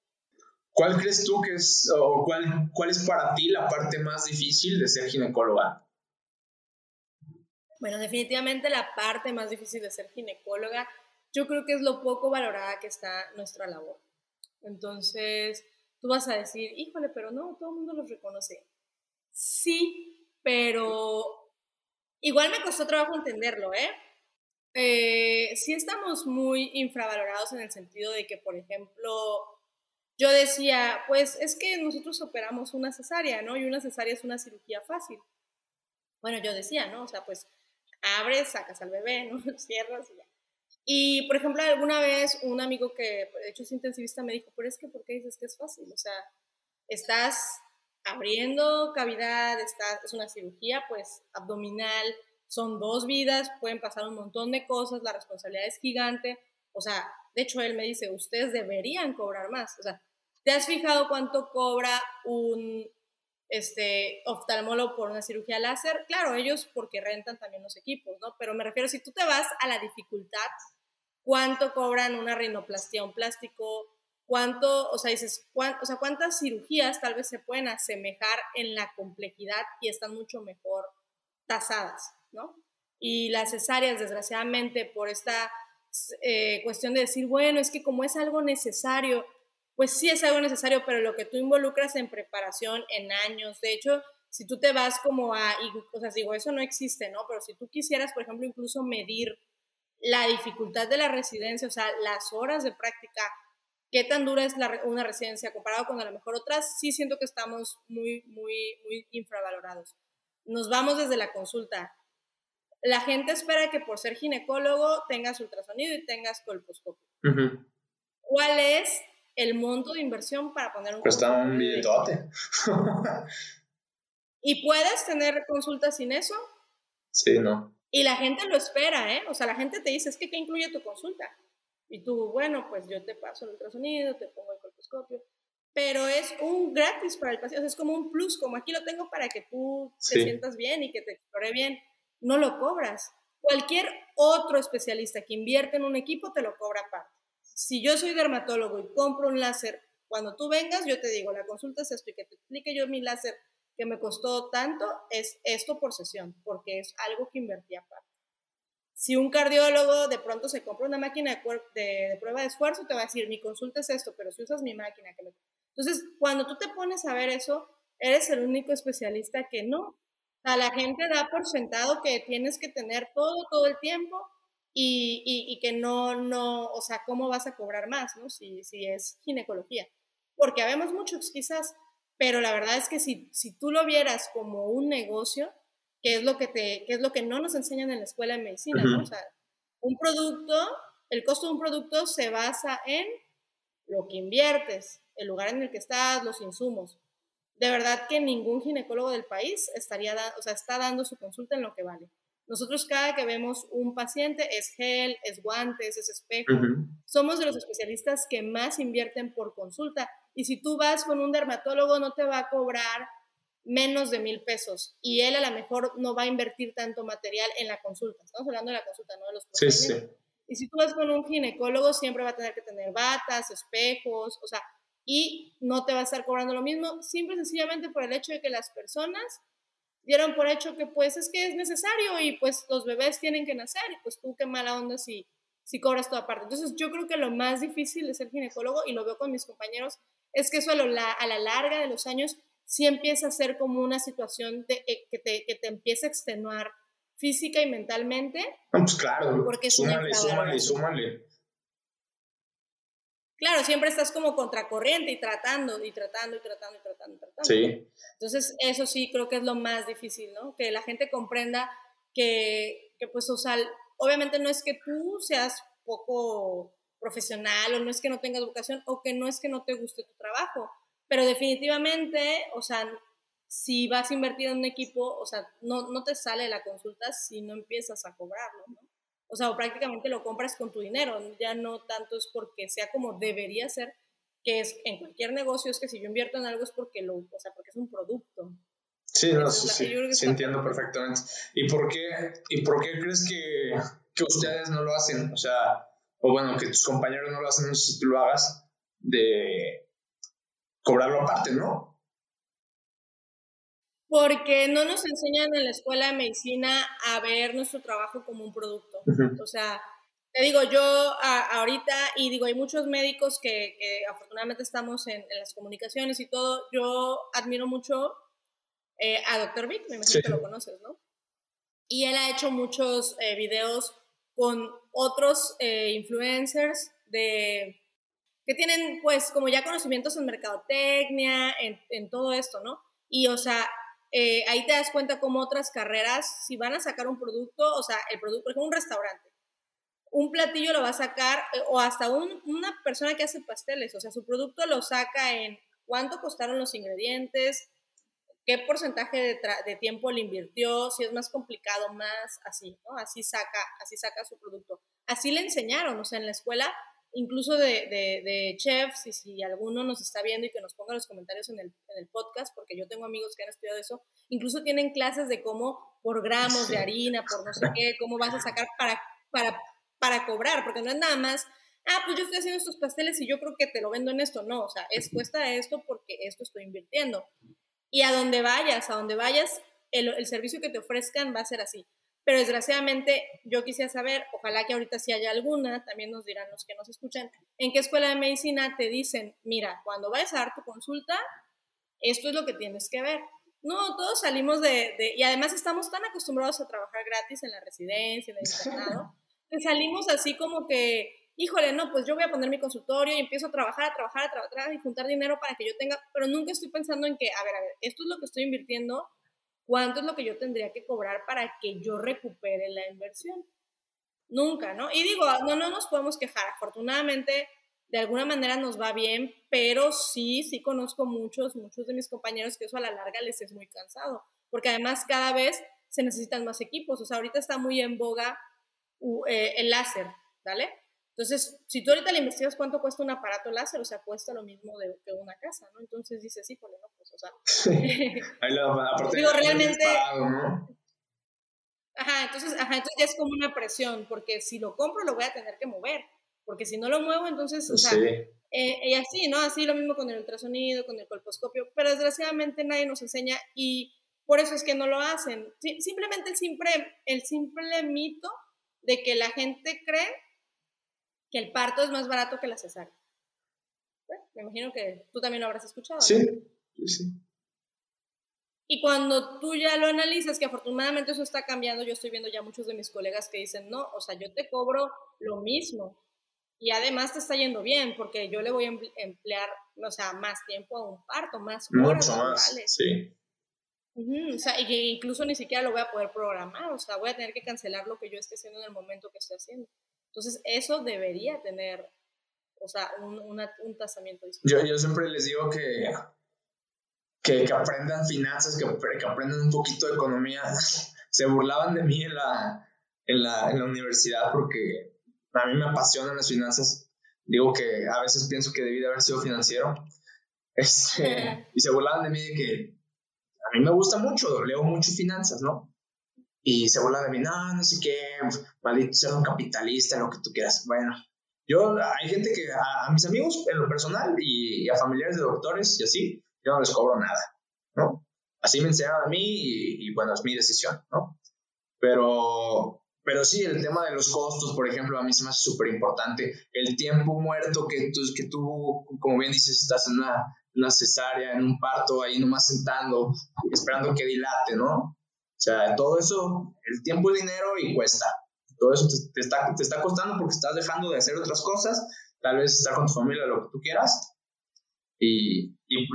¿Cuál crees tú que es, o cuál, cuál es para ti la parte más difícil de ser ginecóloga? Bueno, definitivamente la parte más difícil de ser ginecóloga, yo creo que es lo poco valorada que está nuestra labor. Entonces, tú vas a decir, híjole, pero no, todo el mundo los reconoce. Sí, pero igual me costó trabajo entenderlo, ¿eh? Eh, sí estamos muy infravalorados en el sentido de que, por ejemplo, yo decía, pues es que nosotros operamos una cesárea, ¿no? Y una cesárea es una cirugía fácil. Bueno, yo decía, ¿no? O sea, pues abres, sacas al bebé, ¿no? [LAUGHS] Cierras y ya. Y, por ejemplo, alguna vez un amigo que de hecho es intensivista me dijo, pero es que, ¿por qué dices que es fácil? O sea, estás abriendo cavidad, es una cirugía, pues, abdominal, son dos vidas, pueden pasar un montón de cosas, la responsabilidad es gigante. O sea, de hecho, él me dice, ustedes deberían cobrar más. O sea, ¿te has fijado cuánto cobra un este, oftalmólogo por una cirugía láser? Claro, ellos porque rentan también los equipos, ¿no? Pero me refiero, si tú te vas a la dificultad, ¿cuánto cobran una rinoplastia, un plástico? ¿Cuánto, o sea, dices, o sea, cuántas cirugías tal vez se pueden asemejar en la complejidad y están mucho mejor tasadas? ¿No? Y las cesáreas, desgraciadamente, por esta eh, cuestión de decir, bueno, es que como es algo necesario, pues sí es algo necesario, pero lo que tú involucras en preparación, en años, de hecho, si tú te vas como a, o sea, digo, eso no existe, ¿no? Pero si tú quisieras, por ejemplo, incluso medir la dificultad de la residencia, o sea, las horas de práctica, qué tan dura es una residencia comparado con a lo mejor otras, sí siento que estamos muy, muy, muy infravalorados. Nos vamos desde la consulta la gente espera que por ser ginecólogo tengas ultrasonido y tengas colposcopio. ¿Cuál es el monto de inversión para poner un Cuesta un billetote. ¿Y puedes tener consultas sin eso? Sí, no. Y la gente lo espera, ¿eh? O sea, la gente te dice, es que ¿qué incluye tu consulta? Y tú, bueno, pues yo te paso el ultrasonido, te pongo el colposcopio. Pero es un gratis para el paciente, o sea, es como un plus, como aquí lo tengo para que tú te sientas bien y que te explore bien no lo cobras. Cualquier otro especialista que invierte en un equipo te lo cobra aparte. Si yo soy dermatólogo y compro un láser, cuando tú vengas yo te digo, la consulta es esto y que te explique yo mi láser que me costó tanto, es esto por sesión, porque es algo que invertí aparte. Si un cardiólogo de pronto se compra una máquina de, prueba de esfuerzo, te va a decir, mi consulta es esto, pero si usas mi máquina, que Entonces, cuando tú te pones a ver eso, eres el único especialista que no, la gente da por sentado que tienes que tener todo, todo el tiempo y, y, que no, no, o sea, ¿cómo vas a cobrar más, no? Si, si es ginecología. Porque habemos muchos quizás, pero la verdad es que si, si tú lo vieras como un negocio, que es lo que, te, que es lo que no nos enseñan en la escuela de medicina, ¿no? O sea, un producto, el costo de un producto se basa en lo que inviertes, el lugar en el que estás, los insumos de verdad que ningún ginecólogo del país estaría o sea, está dando su consulta en lo que vale. Nosotros cada que vemos un paciente es gel, es guantes, es espejo. Somos de los especialistas que más invierten por consulta. Y si tú vas con un dermatólogo no te va a cobrar menos de mil pesos y él a lo mejor no va a invertir tanto material en la consulta. Estamos hablando de la consulta, no de los sí, sí. Y si tú vas con un ginecólogo siempre va a tener que tener batas, espejos, o sea, y no te va a estar cobrando lo mismo, simple y sencillamente por el hecho de que las personas dieron por hecho que pues es que es necesario y pues los bebés tienen que nacer y pues tú qué mala onda si, si cobras toda parte. Entonces yo creo que lo más difícil de ser ginecólogo, y lo veo con mis compañeros, es que eso a, la, a la larga de los años sí empieza a ser como una situación de, eh, que, te, que te empieza a extenuar física y mentalmente. pues claro, porque súmale, súmale, súmale. Claro, siempre estás como contracorriente y tratando, y tratando, y tratando, y tratando, y tratando. Sí. Entonces, eso sí creo que es lo más difícil, ¿no? Que la gente comprenda que, que pues, o sea, obviamente no es que tú seas poco profesional o no es que no tengas vocación o que no es que no te guste tu trabajo, pero definitivamente, o sea, si vas a invertir en un equipo, o sea, no, no te sale la consulta si no empiezas a cobrarlo, ¿no? O sea, o prácticamente lo compras con tu dinero, ya no tanto es porque sea como debería ser, que es en cualquier negocio es que si yo invierto en algo es porque lo, o sea, porque es un producto. Sí, no, sí, sí, entiendo perfectamente. ¿Y por qué, y por qué crees que, que, ustedes no lo hacen? O sea, o bueno, que tus compañeros no lo hacen, no sé si tú lo hagas, de cobrarlo aparte, ¿no? Porque no nos enseñan en la escuela de medicina a ver nuestro trabajo como un producto. O sea, te digo, yo ahorita, y digo, hay muchos médicos que, afortunadamente estamos en, las comunicaciones y todo, yo admiro mucho eh, a Dr. Vic, me imagino que lo conoces, ¿no? Y él ha hecho muchos eh, videos con otros eh, influencers de que tienen pues como ya conocimientos en mercadotecnia, en, en todo esto, ¿no? Y o sea, eh, ahí te das cuenta cómo otras carreras, si van a sacar un producto, o sea, el producto, por ejemplo, un restaurante, un platillo lo va a sacar, eh, o hasta una persona que hace pasteles, o sea, su producto lo saca en cuánto costaron los ingredientes, qué porcentaje de, de, tiempo le invirtió, si es más complicado, más así, ¿no? Así saca, así saca su producto. Así le enseñaron, o sea, en la escuela incluso de, de, chefs, y si alguno nos está viendo y que nos ponga los comentarios en el, en el, podcast, porque yo tengo amigos que han estudiado eso, incluso tienen clases de cómo por gramos de harina, por no sé qué, cómo vas a sacar para, para, para cobrar, porque no es nada más, ah, pues yo estoy haciendo estos pasteles y yo creo que te lo vendo en esto, no, o sea, es cuesta esto porque esto estoy invirtiendo. Y a donde vayas, a donde vayas, el, el servicio que te ofrezcan va a ser así pero desgraciadamente yo quisiera saber, ojalá que ahorita sí haya alguna, también nos dirán los que nos escuchan, en qué escuela de medicina te dicen, mira, cuando vayas a dar tu consulta, esto es lo que tienes que ver. No, todos salimos de, y además estamos tan acostumbrados a trabajar gratis en la residencia, en el internado, que salimos así como que, híjole, no, pues yo voy a poner mi consultorio y empiezo a trabajar, a trabajar, a trabajar y juntar dinero para que yo tenga, pero nunca estoy pensando en que, a ver, a ver, esto es lo que estoy invirtiendo, ¿Cuánto es lo que yo tendría que cobrar para que yo recupere la inversión? Nunca, ¿no? Y digo, no, no nos podemos quejar. Afortunadamente, de alguna manera nos va bien, pero sí, sí conozco muchos, muchos de mis compañeros que eso a la larga les es muy cansado, porque además cada vez se necesitan más equipos. O sea, ahorita está muy en boga eh, el láser, ¿vale? Entonces, si tú ahorita le investigas cuánto cuesta un aparato láser, o sea, cuesta lo mismo de, que una casa, ¿no? Entonces dices, sí, pues no, pues, o sea. [LAUGHS] Ahí la, aparte digo, realmente. Ajá, entonces, ajá, entonces ya es como una presión, porque si lo compro lo voy a tener que mover, porque si no lo muevo, entonces, o sea, eh, y así, ¿no? Así lo mismo con el ultrasonido, con el colposcopio, pero desgraciadamente nadie nos enseña y por eso es que no lo hacen. simplemente el simple, el simple mito de que la gente cree que el parto es más barato que la cesárea. me imagino que tú también lo habrás escuchado. Sí, sí. Y cuando tú ya lo analizas, que afortunadamente eso está cambiando, yo estoy viendo ya muchos de mis colegas que dicen, no, o sea, yo te cobro lo mismo. Y además te está yendo bien, porque yo le voy a emplear, o sea, más tiempo a un parto, más horas Mucho más, sí. o sea, y incluso ni siquiera lo voy a poder programar, o sea, voy a tener que cancelar lo que yo esté haciendo en el momento que estoy haciendo. Entonces, eso debería tener, o sea, un, un tasamiento Yo, yo siempre les digo que, que, que aprendan finanzas, que, que, aprendan un poquito de economía. [LAUGHS] Se burlaban de mí en la, en la, en la universidad porque a mí me apasionan las finanzas. Digo que a veces pienso que debí de haber sido financiero. [LAUGHS] Este, [LAUGHS] y se burlaban de mí de que a mí me gusta mucho, leo mucho finanzas, ¿no? Y se burla de mí, no, no sé qué, maldito ser un capitalista, lo que tú quieras. Bueno, yo, hay gente que, a, mis amigos en lo personal y, a familiares de doctores y así, yo no les cobro nada, ¿no? Así me enseñaron a mí y, bueno, es mi decisión, ¿no? Pero, pero sí, el tema de los costos, por ejemplo, a mí se me hace súper importante. El tiempo muerto que tú, que tú, como bien dices, estás en una, una cesárea, en un parto, ahí nomás sentando, esperando que dilate, ¿no? O sea, todo eso, el tiempo es dinero y cuesta. Todo eso te, está, te está costando porque estás dejando de hacer otras cosas, tal vez estar con tu familia, lo que tú quieras. Y, y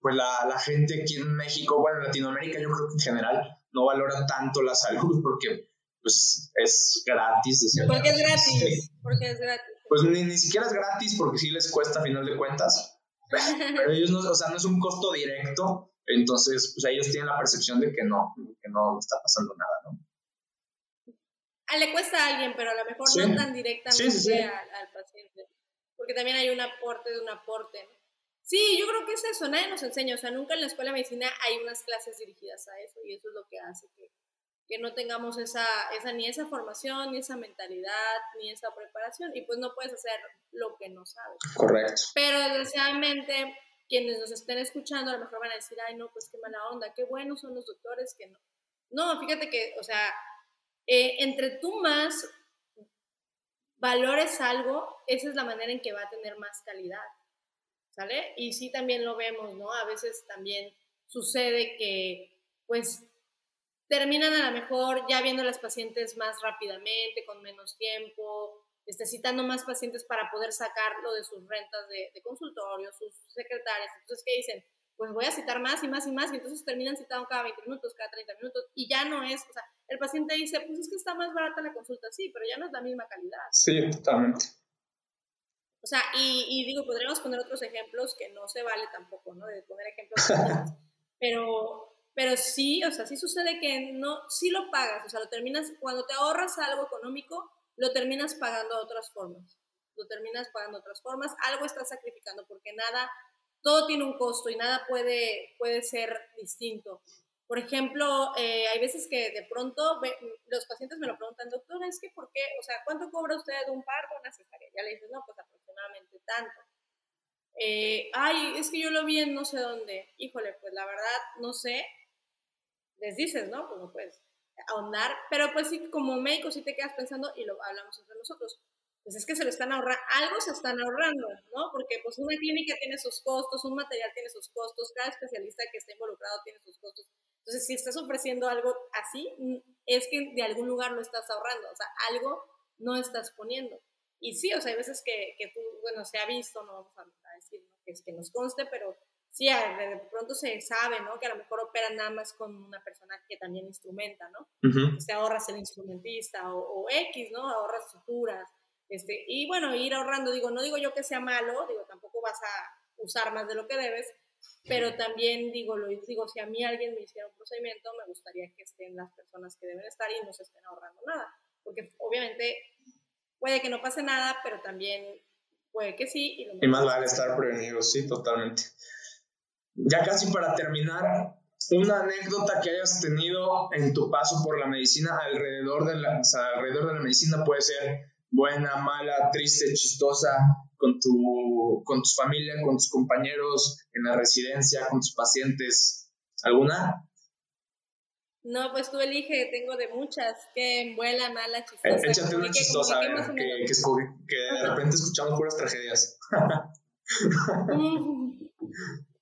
pues la, la gente aquí en México, bueno, en Latinoamérica, yo creo que en general no valora tanto la salud porque pues es gratis. porque es gratis, porque es gratis. Pues ni, ni siquiera es gratis porque sí les cuesta a final de cuentas, [LAUGHS] pero ellos no, o sea, no es un costo directo, entonces pues ellos tienen la percepción de que no, que no está pasando nada, ¿no? Ah, le cuesta a alguien, pero a lo mejor no tan directamente al, paciente, porque también hay un aporte de un aporte. Sí, yo creo que es eso, nadie nos enseña, o sea, nunca en la escuela de medicina hay unas clases dirigidas a eso y eso es lo que hace que que no tengamos esa, esa, ni esa formación, ni esa mentalidad, ni esa preparación, y pues no puedes hacer lo que no sabes. Correcto. Pero desgraciadamente, quienes nos estén escuchando a lo mejor van a decir, ay, no, pues qué mala onda, qué buenos son los doctores que no. No, fíjate que, o sea, eh, entre tú más valores algo, esa es la manera en que va a tener más calidad, ¿sale? Y sí también lo vemos, ¿no? A veces también sucede que, pues, terminan a lo mejor ya viendo a las pacientes más rápidamente, con menos tiempo, este, citando más pacientes para poder sacarlo de sus rentas de, de consultorio, sus secretarias. Entonces, ¿qué dicen? Pues voy a citar más y más y más, y entonces terminan citando cada 20 minutos, cada 30 minutos, y ya no es, o sea, el paciente dice, pues es que está más barata la consulta, sí, pero ya no es la misma calidad. Sí, totalmente. O sea, y, y digo, podríamos poner otros ejemplos que no se vale tampoco, ¿no? De poner ejemplos, [LAUGHS] pero pero sí, o sea, sí sucede que no, sí lo pagas, o sea, lo terminas, cuando te ahorras algo económico, lo terminas pagando de otras formas, lo terminas pagando de otras formas, algo estás sacrificando, porque nada, todo tiene un costo y nada puede, puede ser distinto. Por ejemplo, eh, hay veces que de pronto los pacientes me lo preguntan, doctor, es que ¿por qué? O sea, ¿cuánto cobra usted de un parto o una cesárea? Ya le dices, no, pues aproximadamente tanto. Eh, ay, es que yo lo vi en no sé dónde. Híjole, pues la verdad, no sé, les dices, ¿no? Pues no puedes ahondar, pero pues sí, como médico sí te quedas pensando y lo hablamos entre nosotros. Pues es que se lo están ahorrando, algo se están ahorrando, ¿no? Porque pues una clínica tiene sus costos, un material tiene sus costos, cada especialista que esté involucrado tiene sus costos. Entonces, si estás ofreciendo algo así, es que de algún lugar lo estás ahorrando, o sea, algo no estás poniendo. Y sí, o sea, hay veces que, que tú, bueno, se ha visto, no vamos a decir que, es que nos conste, pero sí, de pronto se sabe, ¿no? Que a lo mejor operan nada más con una persona que también instrumenta, ¿no? Te ahorras el instrumentista o, X, ¿no? Ahorras suturas. Este, y bueno, ir ahorrando, digo, no digo yo que sea malo, digo, tampoco vas a usar más de lo que debes, pero también digo, lo digo, si a mí alguien me hiciera un procedimiento, me gustaría que estén las personas que deben estar y no se estén ahorrando nada, porque obviamente puede que no pase nada, pero también puede que sí. Y, y más vale estar prevenidos, sí, totalmente ya casi para terminar, una anécdota que hayas tenido en tu paso por la medicina alrededor de la, alrededor de la medicina puede ser buena, mala, triste, chistosa, con tu, con tu familia, con tus compañeros en la residencia, con tus pacientes. ¿Alguna? No, pues tú elige, tengo de muchas, que buena, mala, chistosa. Échate una chistosa, que, que, de repente escuchamos puras tragedias. [LAUGHS] [LAUGHS]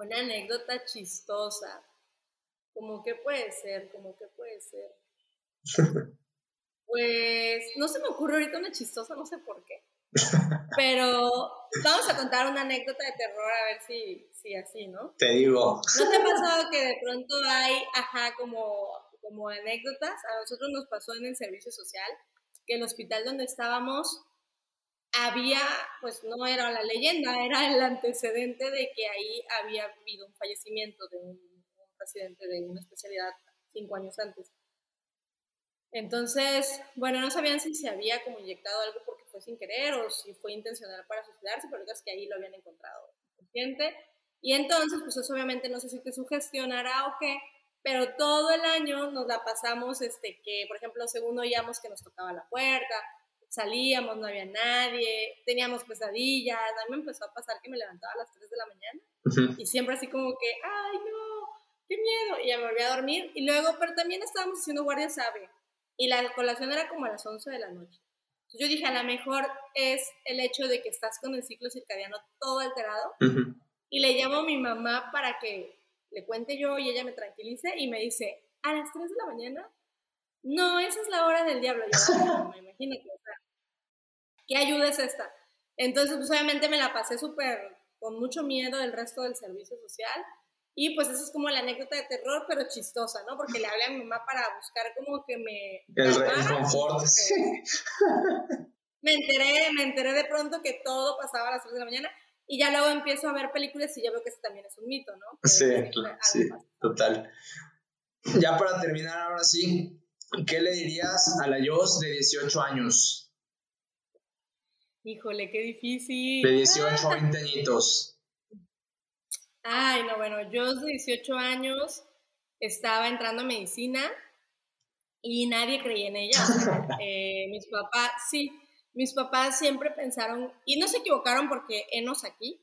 Una anécdota chistosa. Como que puede ser, como que puede ser. [LAUGHS] Pues no se me ocurre ahorita una chistosa, no sé por qué. Pero vamos a contar una anécdota de terror a ver si, si así, ¿no? Te digo. ¿No te ha pasado que de pronto hay, ajá, como, como anécdotas? A nosotros nos pasó en el servicio social que el hospital donde estábamos había, pues no era la leyenda, era el antecedente de que ahí había habido un fallecimiento de un, un residente de una especialidad cinco años antes. Entonces, bueno, no sabían si se había como inyectado algo porque fue sin querer o si fue intencional para suicidarse, pero es que ahí lo habían encontrado consciente. Y entonces, pues eso obviamente no sé si te sugestionará o qué, pero todo el año nos la pasamos, este, que, por ejemplo, según oíamos que nos tocaba la puerta, salíamos, no había nadie, teníamos pesadillas, a mí me empezó a pasar que me levantaba a las 3 de la mañana y siempre así como que, ay no, qué miedo, y ya me volví a dormir y luego, pero también estábamos haciendo guardia sabe y la colación era como a las 11 de la noche. Yo dije, a lo mejor es el hecho de que estás con el ciclo circadiano todo alterado. Y le llamo a mi mamá para que le cuente yo y ella me tranquilice y me dice, a las 3 de la mañana, no, esa es la hora del diablo. Yo, me imagino que, ¿qué ayuda es esta? Entonces, pues obviamente me la pasé súper con mucho miedo el resto del servicio social. Y pues eso es como la anécdota de terror, pero chistosa, ¿no? Porque le hablé a mi mamá para buscar como que me... El, confort. [LAUGHS] Me enteré, me enteré de pronto que todo pasaba a las 3 de la mañana y ya luego empiezo a ver películas y ya veo que eso también es un mito, ¿no? sí, sí, total. Ya para terminar ahora sí, ¿qué le dirías a la Yos de 18 años? Híjole, qué difícil. De 18 a 20 añitos. Ay, no, bueno, yo de 18 años estaba entrando a medicina y nadie creía en ella. [LAUGHS] Eh, mis papás, sí, mis papás siempre pensaron, y no se equivocaron porque enos aquí,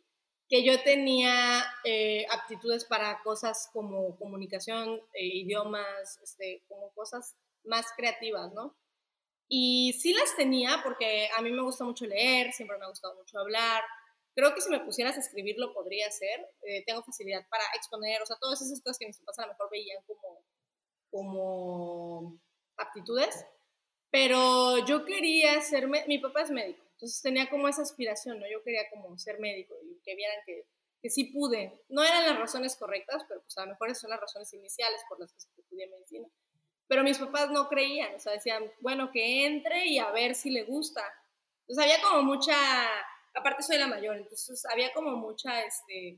que yo tenía eh, aptitudes para cosas como comunicación, eh, idiomas, este, como cosas más creativas, ¿no? Y sí las tenía porque a mí me gusta mucho leer, siempre me ha gustado mucho hablar. Creo que si me pusieras a escribir lo podría hacer. Eh, tengo facilidad para exponer, o sea, todas esas cosas que mis papás a lo mejor veían como, como aptitudes. Pero yo quería ser, mi papá es médico, entonces tenía como esa aspiración, ¿no? Yo quería como ser médico y que vieran que, que sí pude. No eran las razones correctas, pero pues a lo mejor son las razones iniciales por las que estudié medicina. Pero mis papás no creían, o sea, decían, bueno, que entre y a ver si le gusta. Entonces había como mucha, aparte soy la mayor, entonces había como mucha este,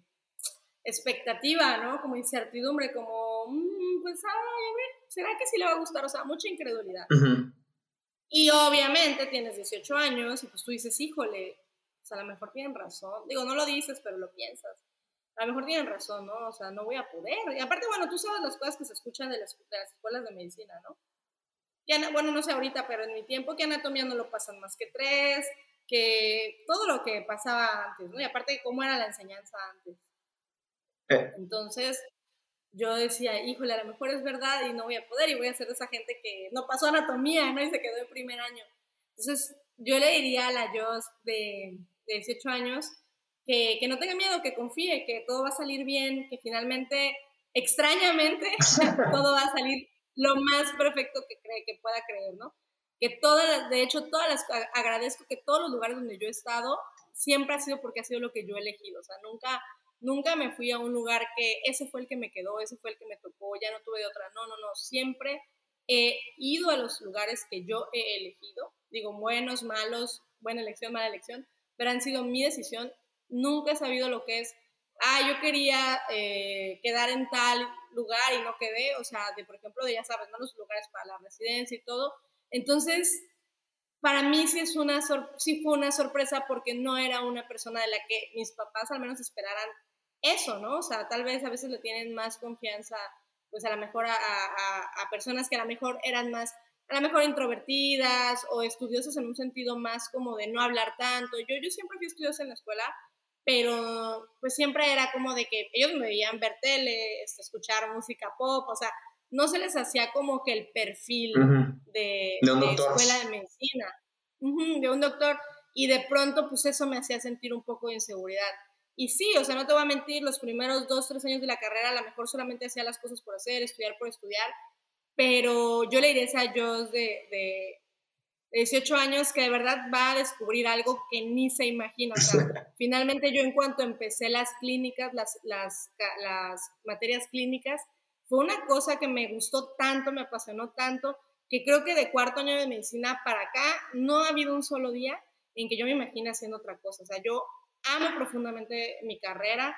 expectativa, ¿no? Como incertidumbre, como, mm, pues, ay, a ver, ¿será que sí le va a gustar? O sea, mucha incredulidad. Y obviamente tienes 18 años y pues tú dices, híjole, pues a lo mejor tienen razón. Digo, no lo dices, pero lo piensas. A lo mejor tienen razón, ¿no? O sea, no voy a poder. Y aparte, bueno, tú sabes las cosas que se escuchan de las, escuelas de medicina, ¿no? Que, bueno, no sé ahorita, pero en mi tiempo, que anatomía no lo pasan más que tres, que todo lo que pasaba antes, ¿no? Y aparte, cómo era la enseñanza antes. Entonces, yo decía, híjole, a lo mejor es verdad y no voy a poder y voy a ser de esa gente que no pasó anatomía, ¿no? Y se quedó en primer año. Entonces, yo le diría a la Jos de, de 18 años que, que, no tenga miedo, que confíe, que todo va a salir bien, que finalmente, extrañamente, [LAUGHS] todo va a salir lo más perfecto que cree, que pueda creer, ¿no? Que todas, de hecho, todas las, agradezco que todos los lugares donde yo he estado, siempre ha sido porque ha sido lo que yo he elegido, o sea, nunca Nunca me fui a un lugar que ese fue el que me quedó, ese fue el que me tocó, ya no tuve de otra. No, no, no. Siempre he ido a los lugares que yo he elegido. Digo, buenos, malos, buena elección, mala elección, pero han sido mi decisión. Nunca he sabido lo que es, ah, yo quería eh, quedar en tal lugar y no quedé. O sea, de, por ejemplo, ya sabes, ¿no? Los lugares para la residencia y todo. Entonces, para mí sí, es una sí fue una sorpresa porque no era una persona de la que mis papás al menos esperaran eso, ¿no? O sea, tal vez a veces le tienen más confianza, pues a lo mejor a, a, personas que a lo mejor eran más, a lo mejor introvertidas o estudiosas en un sentido más como de no hablar tanto. Yo, yo siempre fui estudiosa en la escuela, pero pues siempre era como de que ellos me veían ver tele, este, escuchar música pop, o sea, no se les hacía como que el perfil de, de, de escuela de medicina, de un doctor, y de pronto pues eso me hacía sentir un poco de inseguridad. Y sí, o sea, no te voy a mentir, los primeros dos, tres años de la carrera a lo mejor solamente hacía las cosas por hacer, estudiar por estudiar, pero yo le diré a Joss de, de 18 años que de verdad va a descubrir algo que ni se imagina. O sea, [LAUGHS] finalmente yo en cuanto empecé las clínicas, las, las, las materias clínicas, fue una cosa que me gustó tanto, me apasionó tanto, que creo que de cuarto año de medicina para acá no ha habido un solo día en que yo me imagine haciendo otra cosa. O sea, yo amo profundamente mi carrera.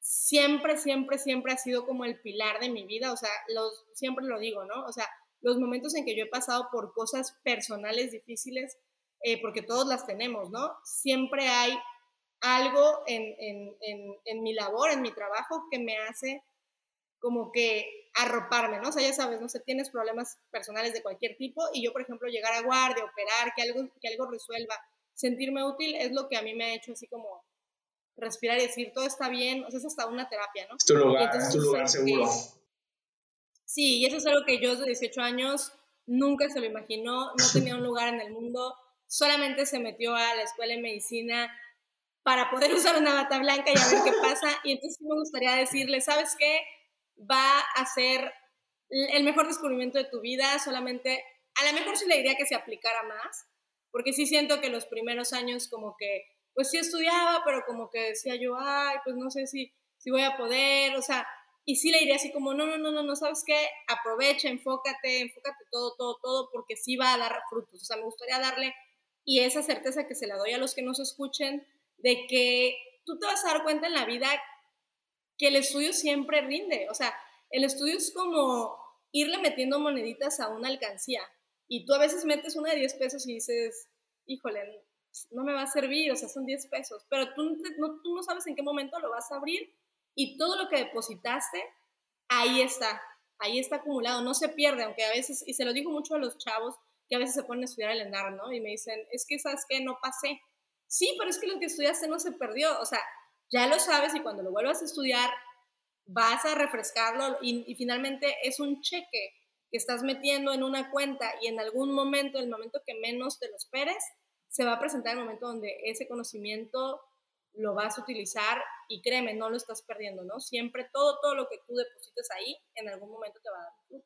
Siempre, siempre, siempre ha sido como el pilar de mi vida. O sea, los, siempre lo digo, ¿no? O sea, los momentos en que yo he pasado por cosas personales difíciles, eh, porque todos las tenemos, ¿no? Siempre hay algo en, en, en, en, mi labor, en mi trabajo, que me hace como que arroparme, ¿no? O sea, ya sabes, no sé, tienes problemas personales de cualquier tipo y yo, por ejemplo, llegar a guardia, operar, que algo, que algo resuelva sentirme útil es lo que a mí me ha hecho así como respirar y decir, todo está bien, o sea, es hasta una terapia, ¿no? Es tu lugar, es tu lugar seguro. Sí, y eso es algo que yo desde 18 años nunca se lo imaginó, no tenía un lugar en el mundo, solamente se metió a la escuela de medicina para poder [LAUGHS] usar una bata blanca y a ver qué [LAUGHS] pasa. Y entonces me gustaría decirle, ¿sabes qué? Va a ser el mejor descubrimiento de tu vida, solamente, a lo mejor sí le diría que se aplicara más, porque sí siento que los primeros años como que, pues sí estudiaba, pero como que decía yo, ay, pues no sé si, si voy a poder, o sea, y sí le diría así como, no, no, no, no, no, ¿sabes qué? Aprovecha, enfócate, enfócate todo, todo, todo, porque sí va a dar frutos. O sea, me gustaría darle, y esa certeza que se la doy a los que nos escuchen, de que tú te vas a dar cuenta en la vida que el estudio siempre rinde. O sea, el estudio es como irle metiendo moneditas a una alcancía. Y tú a veces metes una de 10 pesos y dices, híjole, no me va a servir, o sea, son 10 pesos. Pero tú no, tú no sabes en qué momento lo vas a abrir y todo lo que depositaste, ahí está, ahí está acumulado, no se pierde, aunque a veces, y se lo digo mucho a los chavos que a veces se ponen a estudiar el ENAR, ¿no? Y me dicen, es que, ¿sabes qué? No pasé. Sí, pero es que lo que estudiaste no se perdió, o sea, ya lo sabes y cuando lo vuelvas a estudiar vas a refrescarlo y, y finalmente es un cheque que estás metiendo en una cuenta y en algún momento, el momento que menos te lo esperes, se va a presentar el momento donde ese conocimiento lo vas a utilizar y créeme, no lo estás perdiendo, ¿no? Siempre todo, todo lo que tú deposites ahí, en algún momento te va a dar.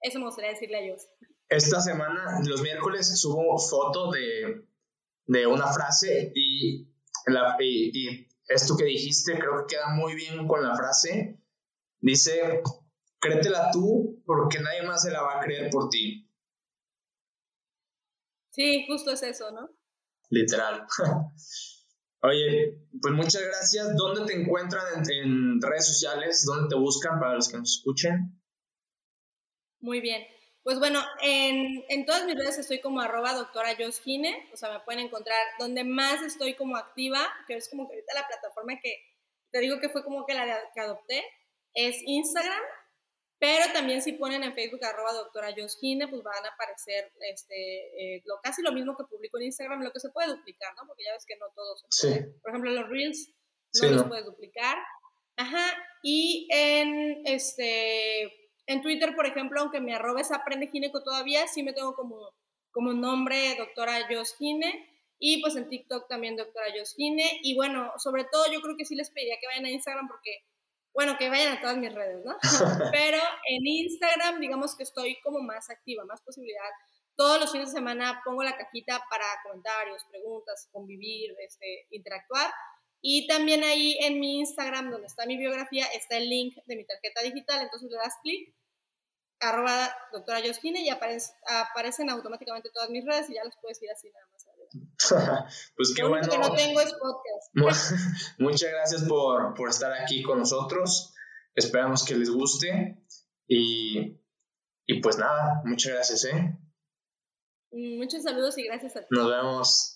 Eso me gustaría decirle a ellos. Esta semana, los miércoles, subo foto de, de una frase y, la, y, esto que dijiste creo que queda muy bien con la frase. Dice, créetela tú porque nadie más se la va a creer por ti. Sí, justo es eso, ¿no? Literal. [LAUGHS] Oye, pues muchas gracias. ¿Dónde te encuentran en, redes sociales? ¿Dónde te buscan para los que nos escuchen? Muy bien. Pues bueno, en, en todas mis redes estoy como arroba doctora Joskine, o sea, me pueden encontrar donde más estoy como activa, que es como que ahorita la plataforma que te digo que fue como que la que adopté, es Instagram, pero también si ponen en Facebook arroba doctora Joskine, pues van a aparecer este, eh, lo, casi lo mismo que publico en Instagram, lo que se puede duplicar, ¿no? Porque ya ves que no todos. Sí. Por ejemplo, los Reels no los puedes duplicar. Ajá. Y en este en Twitter, por ejemplo, aunque mi arroba es aprende gineco todavía, sí me tengo como, como nombre doctora Joskine. Y pues en TikTok también doctora Joskine. Y bueno, sobre todo yo creo que sí les pediría que vayan a Instagram porque bueno, que vayan a todas mis redes, ¿no? [LAUGHS] Pero en Instagram, digamos que estoy como más activa, más posibilidad. Todos los fines de semana pongo la cajita para comentarios, preguntas, convivir, este, interactuar. Y también ahí en mi Instagram, donde está mi biografía, está el link de mi tarjeta digital. Entonces le das clic, arroba doctora Joskine y aparecen automáticamente todas mis redes y ya los puedes ir así nada más. [LAUGHS] pues qué bueno. que no tengo es [LAUGHS] Muchas gracias por, por, estar aquí con nosotros. Esperamos que les guste. Y, y pues nada, muchas gracias, ¿eh? Muchos saludos y gracias a ti. Nos vemos.